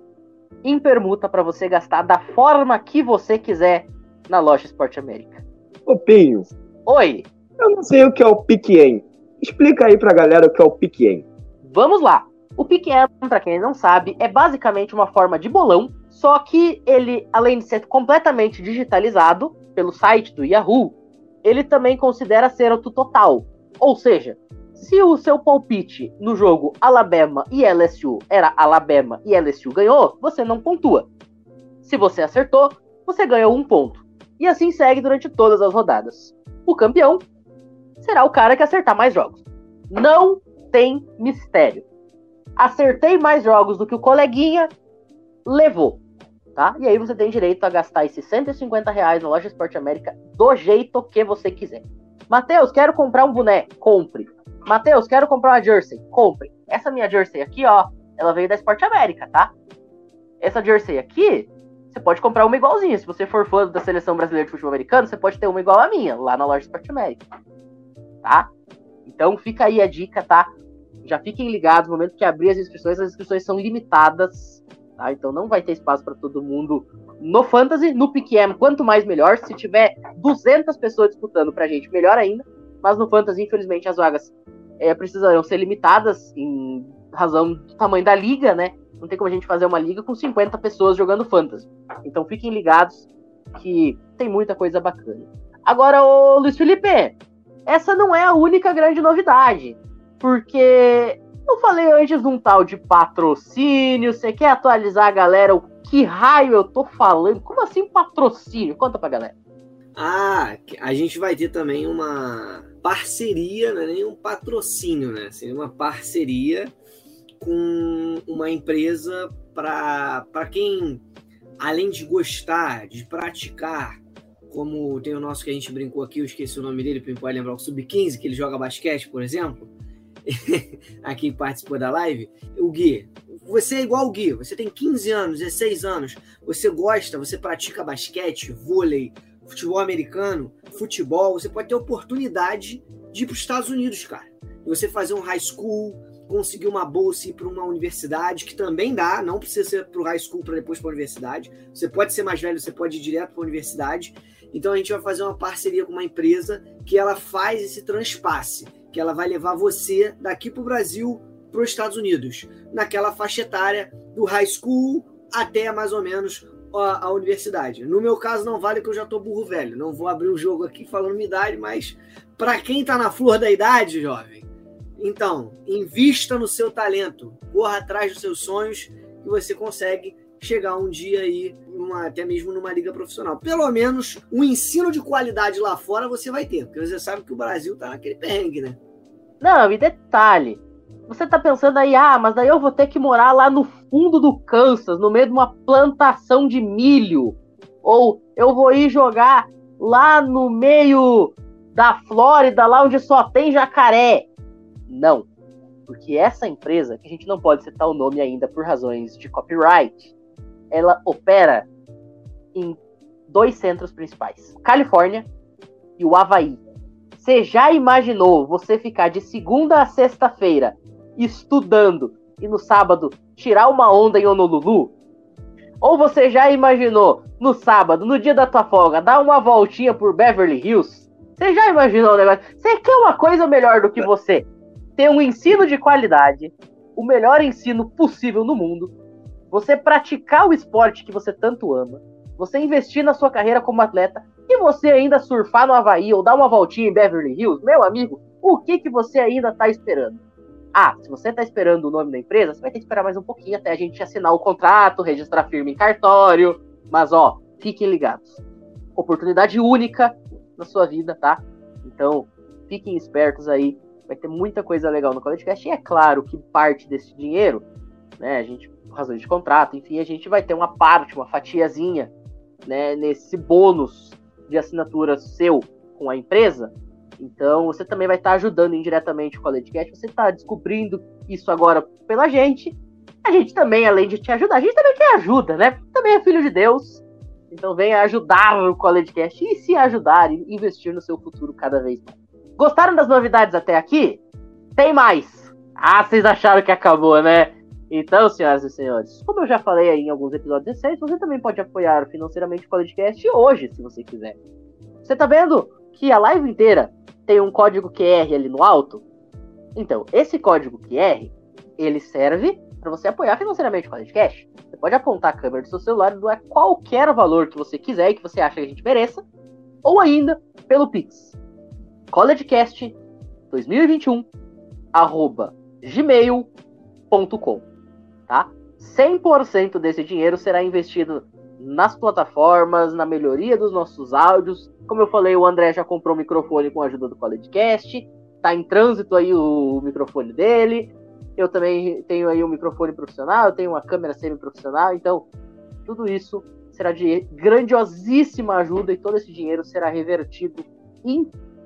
em permuta para você gastar da forma que você quiser na loja Esporte América. Ô Pinho. Oi. Eu não sei o que é o Piquen. Explica aí pra galera o que é o Piquen. Vamos lá. O Piquen, para quem não sabe, é basicamente uma forma de bolão só que ele, além de ser completamente digitalizado pelo site do Yahoo, ele também considera ser auto total. Ou seja, se o seu palpite no jogo Alabama e LSU era Alabama e LSU ganhou, você não pontua. Se você acertou, você ganhou um ponto. E assim segue durante todas as rodadas. O campeão será o cara que acertar mais jogos. Não tem mistério. Acertei mais jogos do que o coleguinha, levou tá? E aí você tem direito a gastar esses 150 reais na loja Esporte América do jeito que você quiser. Matheus, quero comprar um boné, compre. Matheus, quero comprar uma jersey, compre. Essa minha jersey aqui, ó, ela veio da Esporte América, tá? Essa jersey aqui, você pode comprar uma igualzinha. Se você for fã da seleção brasileira de futebol americano, você pode ter uma igual a minha, lá na loja Esporte América. Tá? Então fica aí a dica, tá? Já fiquem ligados, no momento que abrir as inscrições, as inscrições são limitadas Tá? Então não vai ter espaço para todo mundo no Fantasy, no PQM, quanto mais melhor. Se tiver 200 pessoas disputando pra gente, melhor ainda. Mas no Fantasy, infelizmente, as vagas é, precisarão ser limitadas em razão do tamanho da liga, né? Não tem como a gente fazer uma liga com 50 pessoas jogando Fantasy. Então fiquem ligados que tem muita coisa bacana. Agora, o Luiz Felipe, essa não é a única grande novidade. Porque eu falei antes de um tal de patrocínio. Você quer atualizar a galera o que raio eu tô falando? Como assim patrocínio? Conta pra galera. Ah, a gente vai ter também uma parceria, não é nem um patrocínio, né? Seria uma parceria com uma empresa para quem, além de gostar, de praticar, como tem o nosso que a gente brincou aqui, eu esqueci o nome dele, para pode lembrar, o Sub-15, que ele joga basquete, por exemplo [LAUGHS] a quem participou da live, o Gui, você é igual o Gui, você tem 15 anos, 16 anos, você gosta, você pratica basquete, vôlei, futebol americano, futebol, você pode ter oportunidade de ir para os Estados Unidos, cara. Você fazer um high school, conseguir uma bolsa e ir para uma universidade, que também dá, não precisa ser para o high school para depois para a universidade. Você pode ser mais velho, você pode ir direto para a universidade. Então a gente vai fazer uma parceria com uma empresa que ela faz esse transpasse que ela vai levar você daqui para o Brasil para os Estados Unidos, naquela faixa etária do high school até mais ou menos a, a, universidade. No meu caso, não vale que eu já tô burro velho. Não vou abrir o jogo aqui falando minha idade, mas para quem está na flor da idade, jovem, então, invista no seu talento, corra atrás dos seus sonhos e você consegue chegar um dia aí, até mesmo numa liga profissional. Pelo menos um ensino de qualidade lá fora você vai ter, porque você sabe que o Brasil tá naquele perrengue, né? Não, e detalhe, você tá pensando aí, ah, mas daí eu vou ter que morar lá no fundo do Kansas, no meio de uma plantação de milho. Ou eu vou ir jogar lá no meio da Flórida, lá onde só tem jacaré. Não. Porque essa empresa, que a gente não pode citar o nome ainda por razões de copyright, ela opera em dois centros principais: Califórnia e o Havaí. Você já imaginou você ficar de segunda a sexta-feira estudando e no sábado tirar uma onda em Honolulu? Ou você já imaginou no sábado, no dia da tua folga, dar uma voltinha por Beverly Hills? Você já imaginou o negócio? Você quer uma coisa melhor do que você? Ter um ensino de qualidade, o melhor ensino possível no mundo, você praticar o esporte que você tanto ama, você investir na sua carreira como atleta e você ainda surfar no Havaí ou dar uma voltinha em Beverly Hills, meu amigo, o que, que você ainda está esperando? Ah, se você está esperando o nome da empresa, você vai ter que esperar mais um pouquinho até a gente assinar o contrato, registrar firma em cartório. Mas ó, fiquem ligados. Oportunidade única na sua vida, tá? Então, fiquem espertos aí. Vai ter muita coisa legal no CollegeCast. E é claro que parte desse dinheiro, né, a gente, por razões de contrato, enfim, a gente vai ter uma parte, uma fatiazinha, né, nesse bônus de assinatura seu com a empresa. Então, você também vai estar ajudando indiretamente o CollegeCast. Você está descobrindo isso agora pela gente. A gente também, além de te ajudar, a gente também quer ajuda, né? Também é filho de Deus. Então, venha ajudar o CollegeCast e se ajudar e investir no seu futuro cada vez mais. Gostaram das novidades até aqui? Tem mais! Ah, vocês acharam que acabou, né? Então, senhoras e senhores, como eu já falei aí em alguns episódios recentes, você também pode apoiar financeiramente o CollegeCast hoje, se você quiser. Você tá vendo que a live inteira tem um código QR ali no alto? Então, esse código QR, ele serve para você apoiar financeiramente o CollegeCast. Você pode apontar a câmera do seu celular e doar qualquer valor que você quiser e que você acha que a gente mereça, ou ainda pelo Pix. collegecast 2021 arroba gmail.com? 100% desse dinheiro será investido nas plataformas, na melhoria dos nossos áudios. Como eu falei, o André já comprou o microfone com a ajuda do CollegeCast. Tá em trânsito aí o microfone dele. Eu também tenho aí um microfone profissional, eu tenho uma câmera semi-profissional, então tudo isso será de grandiosíssima ajuda e todo esse dinheiro será revertido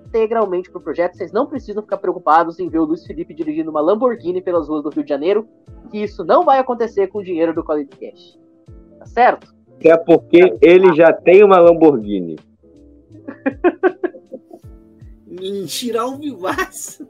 integralmente para o projeto. Vocês não precisam ficar preocupados em ver o Luiz Felipe dirigindo uma Lamborghini pelas ruas do Rio de Janeiro, que isso não vai acontecer com o dinheiro do Quality Cash. Tá certo? É porque ele já tem uma Lamborghini. Mentira ao vivaço.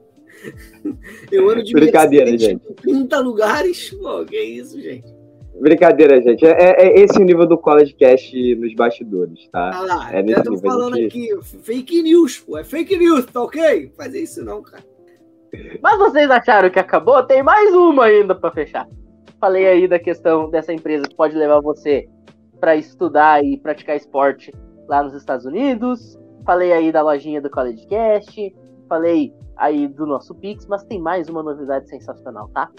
Eu ando de Brincadeira, gente. 30 lugares. Pô, que isso, gente. Brincadeira, gente. É, é esse o nível do College Cast nos bastidores, tá? Ah lá, é eu tô falando aqui, fake news, pô. É fake news, tá ok? Fazer isso não, cara. Mas vocês acharam que acabou? Tem mais uma ainda para fechar. Falei aí da questão dessa empresa que pode levar você para estudar e praticar esporte lá nos Estados Unidos. Falei aí da lojinha do College Cast. Falei aí do nosso Pix, mas tem mais uma novidade sensacional, tá?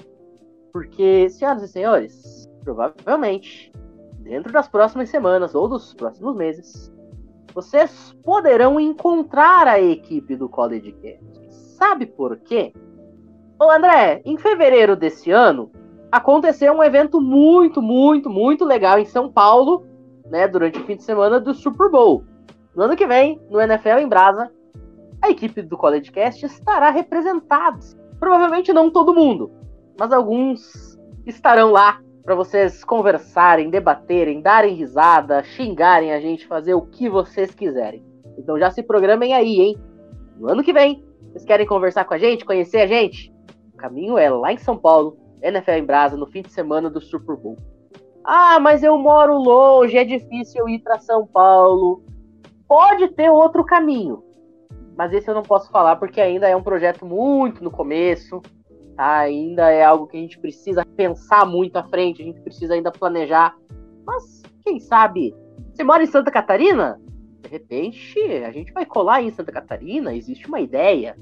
Porque, senhoras e senhores, provavelmente, dentro das próximas semanas ou dos próximos meses, vocês poderão encontrar a equipe do College Cast. Sabe por quê? Ô André, em fevereiro desse ano, aconteceu um evento muito, muito, muito legal em São Paulo, né, durante o fim de semana do Super Bowl. No ano que vem, no NFL em Brasa, a equipe do College Cast estará representada. Provavelmente não todo mundo, mas alguns estarão lá para vocês conversarem, debaterem, darem risada, xingarem a gente, fazer o que vocês quiserem. Então já se programem aí, hein? No ano que vem, vocês querem conversar com a gente, conhecer a gente? O caminho é lá em São Paulo, NFL em Brasa, no fim de semana do Super Bowl. Ah, mas eu moro longe, é difícil ir para São Paulo. Pode ter outro caminho, mas esse eu não posso falar porque ainda é um projeto muito no começo. Ainda é algo que a gente precisa pensar muito à frente, a gente precisa ainda planejar. Mas quem sabe? Você mora em Santa Catarina? De repente, a gente vai colar em Santa Catarina, existe uma ideia.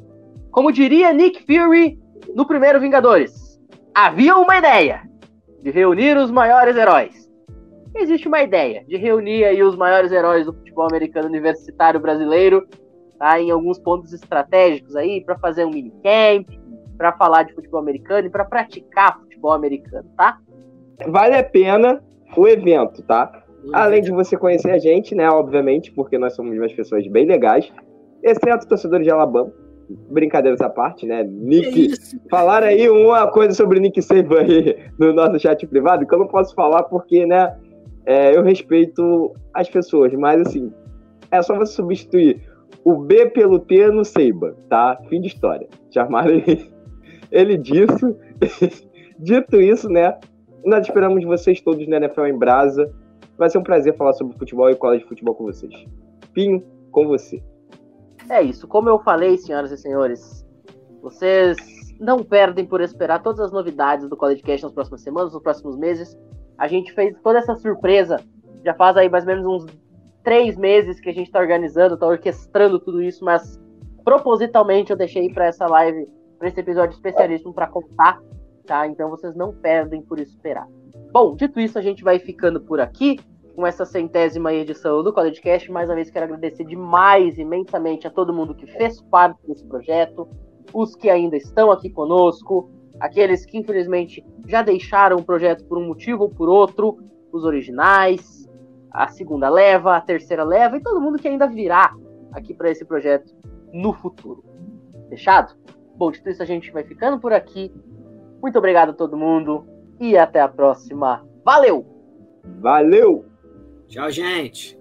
Como diria Nick Fury no primeiro Vingadores, havia uma ideia de reunir os maiores heróis. Existe uma ideia de reunir aí os maiores heróis do futebol americano universitário brasileiro, tá, em alguns pontos estratégicos aí para fazer um mini camp, para falar de futebol americano e para praticar futebol americano, tá? Vale a pena o evento, tá? Além de você conhecer a gente, né? Obviamente, porque nós somos umas pessoas bem legais, exceto torcedores de Alabama. brincadeiras à parte, né? Nick. Falaram aí uma coisa sobre Nick Saban aí no nosso chat privado, que eu não posso falar porque, né? É, eu respeito as pessoas, mas assim, é só você substituir o B pelo T no Seiba, tá? Fim de história. Chamaram ele, ele disso. [LAUGHS] Dito isso, né? Nós esperamos vocês todos na NFL em Brasa. Vai ser um prazer falar sobre futebol e cola de futebol com vocês. Pinho, com você. É isso. Como eu falei, senhoras e senhores, vocês não perdem por esperar todas as novidades do College Cast nas próximas semanas, nos próximos meses. A gente fez toda essa surpresa. Já faz aí mais ou menos uns três meses que a gente está organizando, está orquestrando tudo isso, mas propositalmente eu deixei para essa live, para esse episódio especialíssimo para contar, tá? Então vocês não perdem por esperar. Bom, dito isso, a gente vai ficando por aqui com essa centésima edição do College Cast. Mais uma vez quero agradecer demais, imensamente a todo mundo que fez parte desse projeto, os que ainda estão aqui conosco, aqueles que infelizmente já deixaram o projeto por um motivo ou por outro, os originais, a segunda leva, a terceira leva e todo mundo que ainda virá aqui para esse projeto no futuro. Fechado? Bom, dito isso, a gente vai ficando por aqui. Muito obrigado a todo mundo e até a próxima. Valeu! Valeu! Tchau, gente.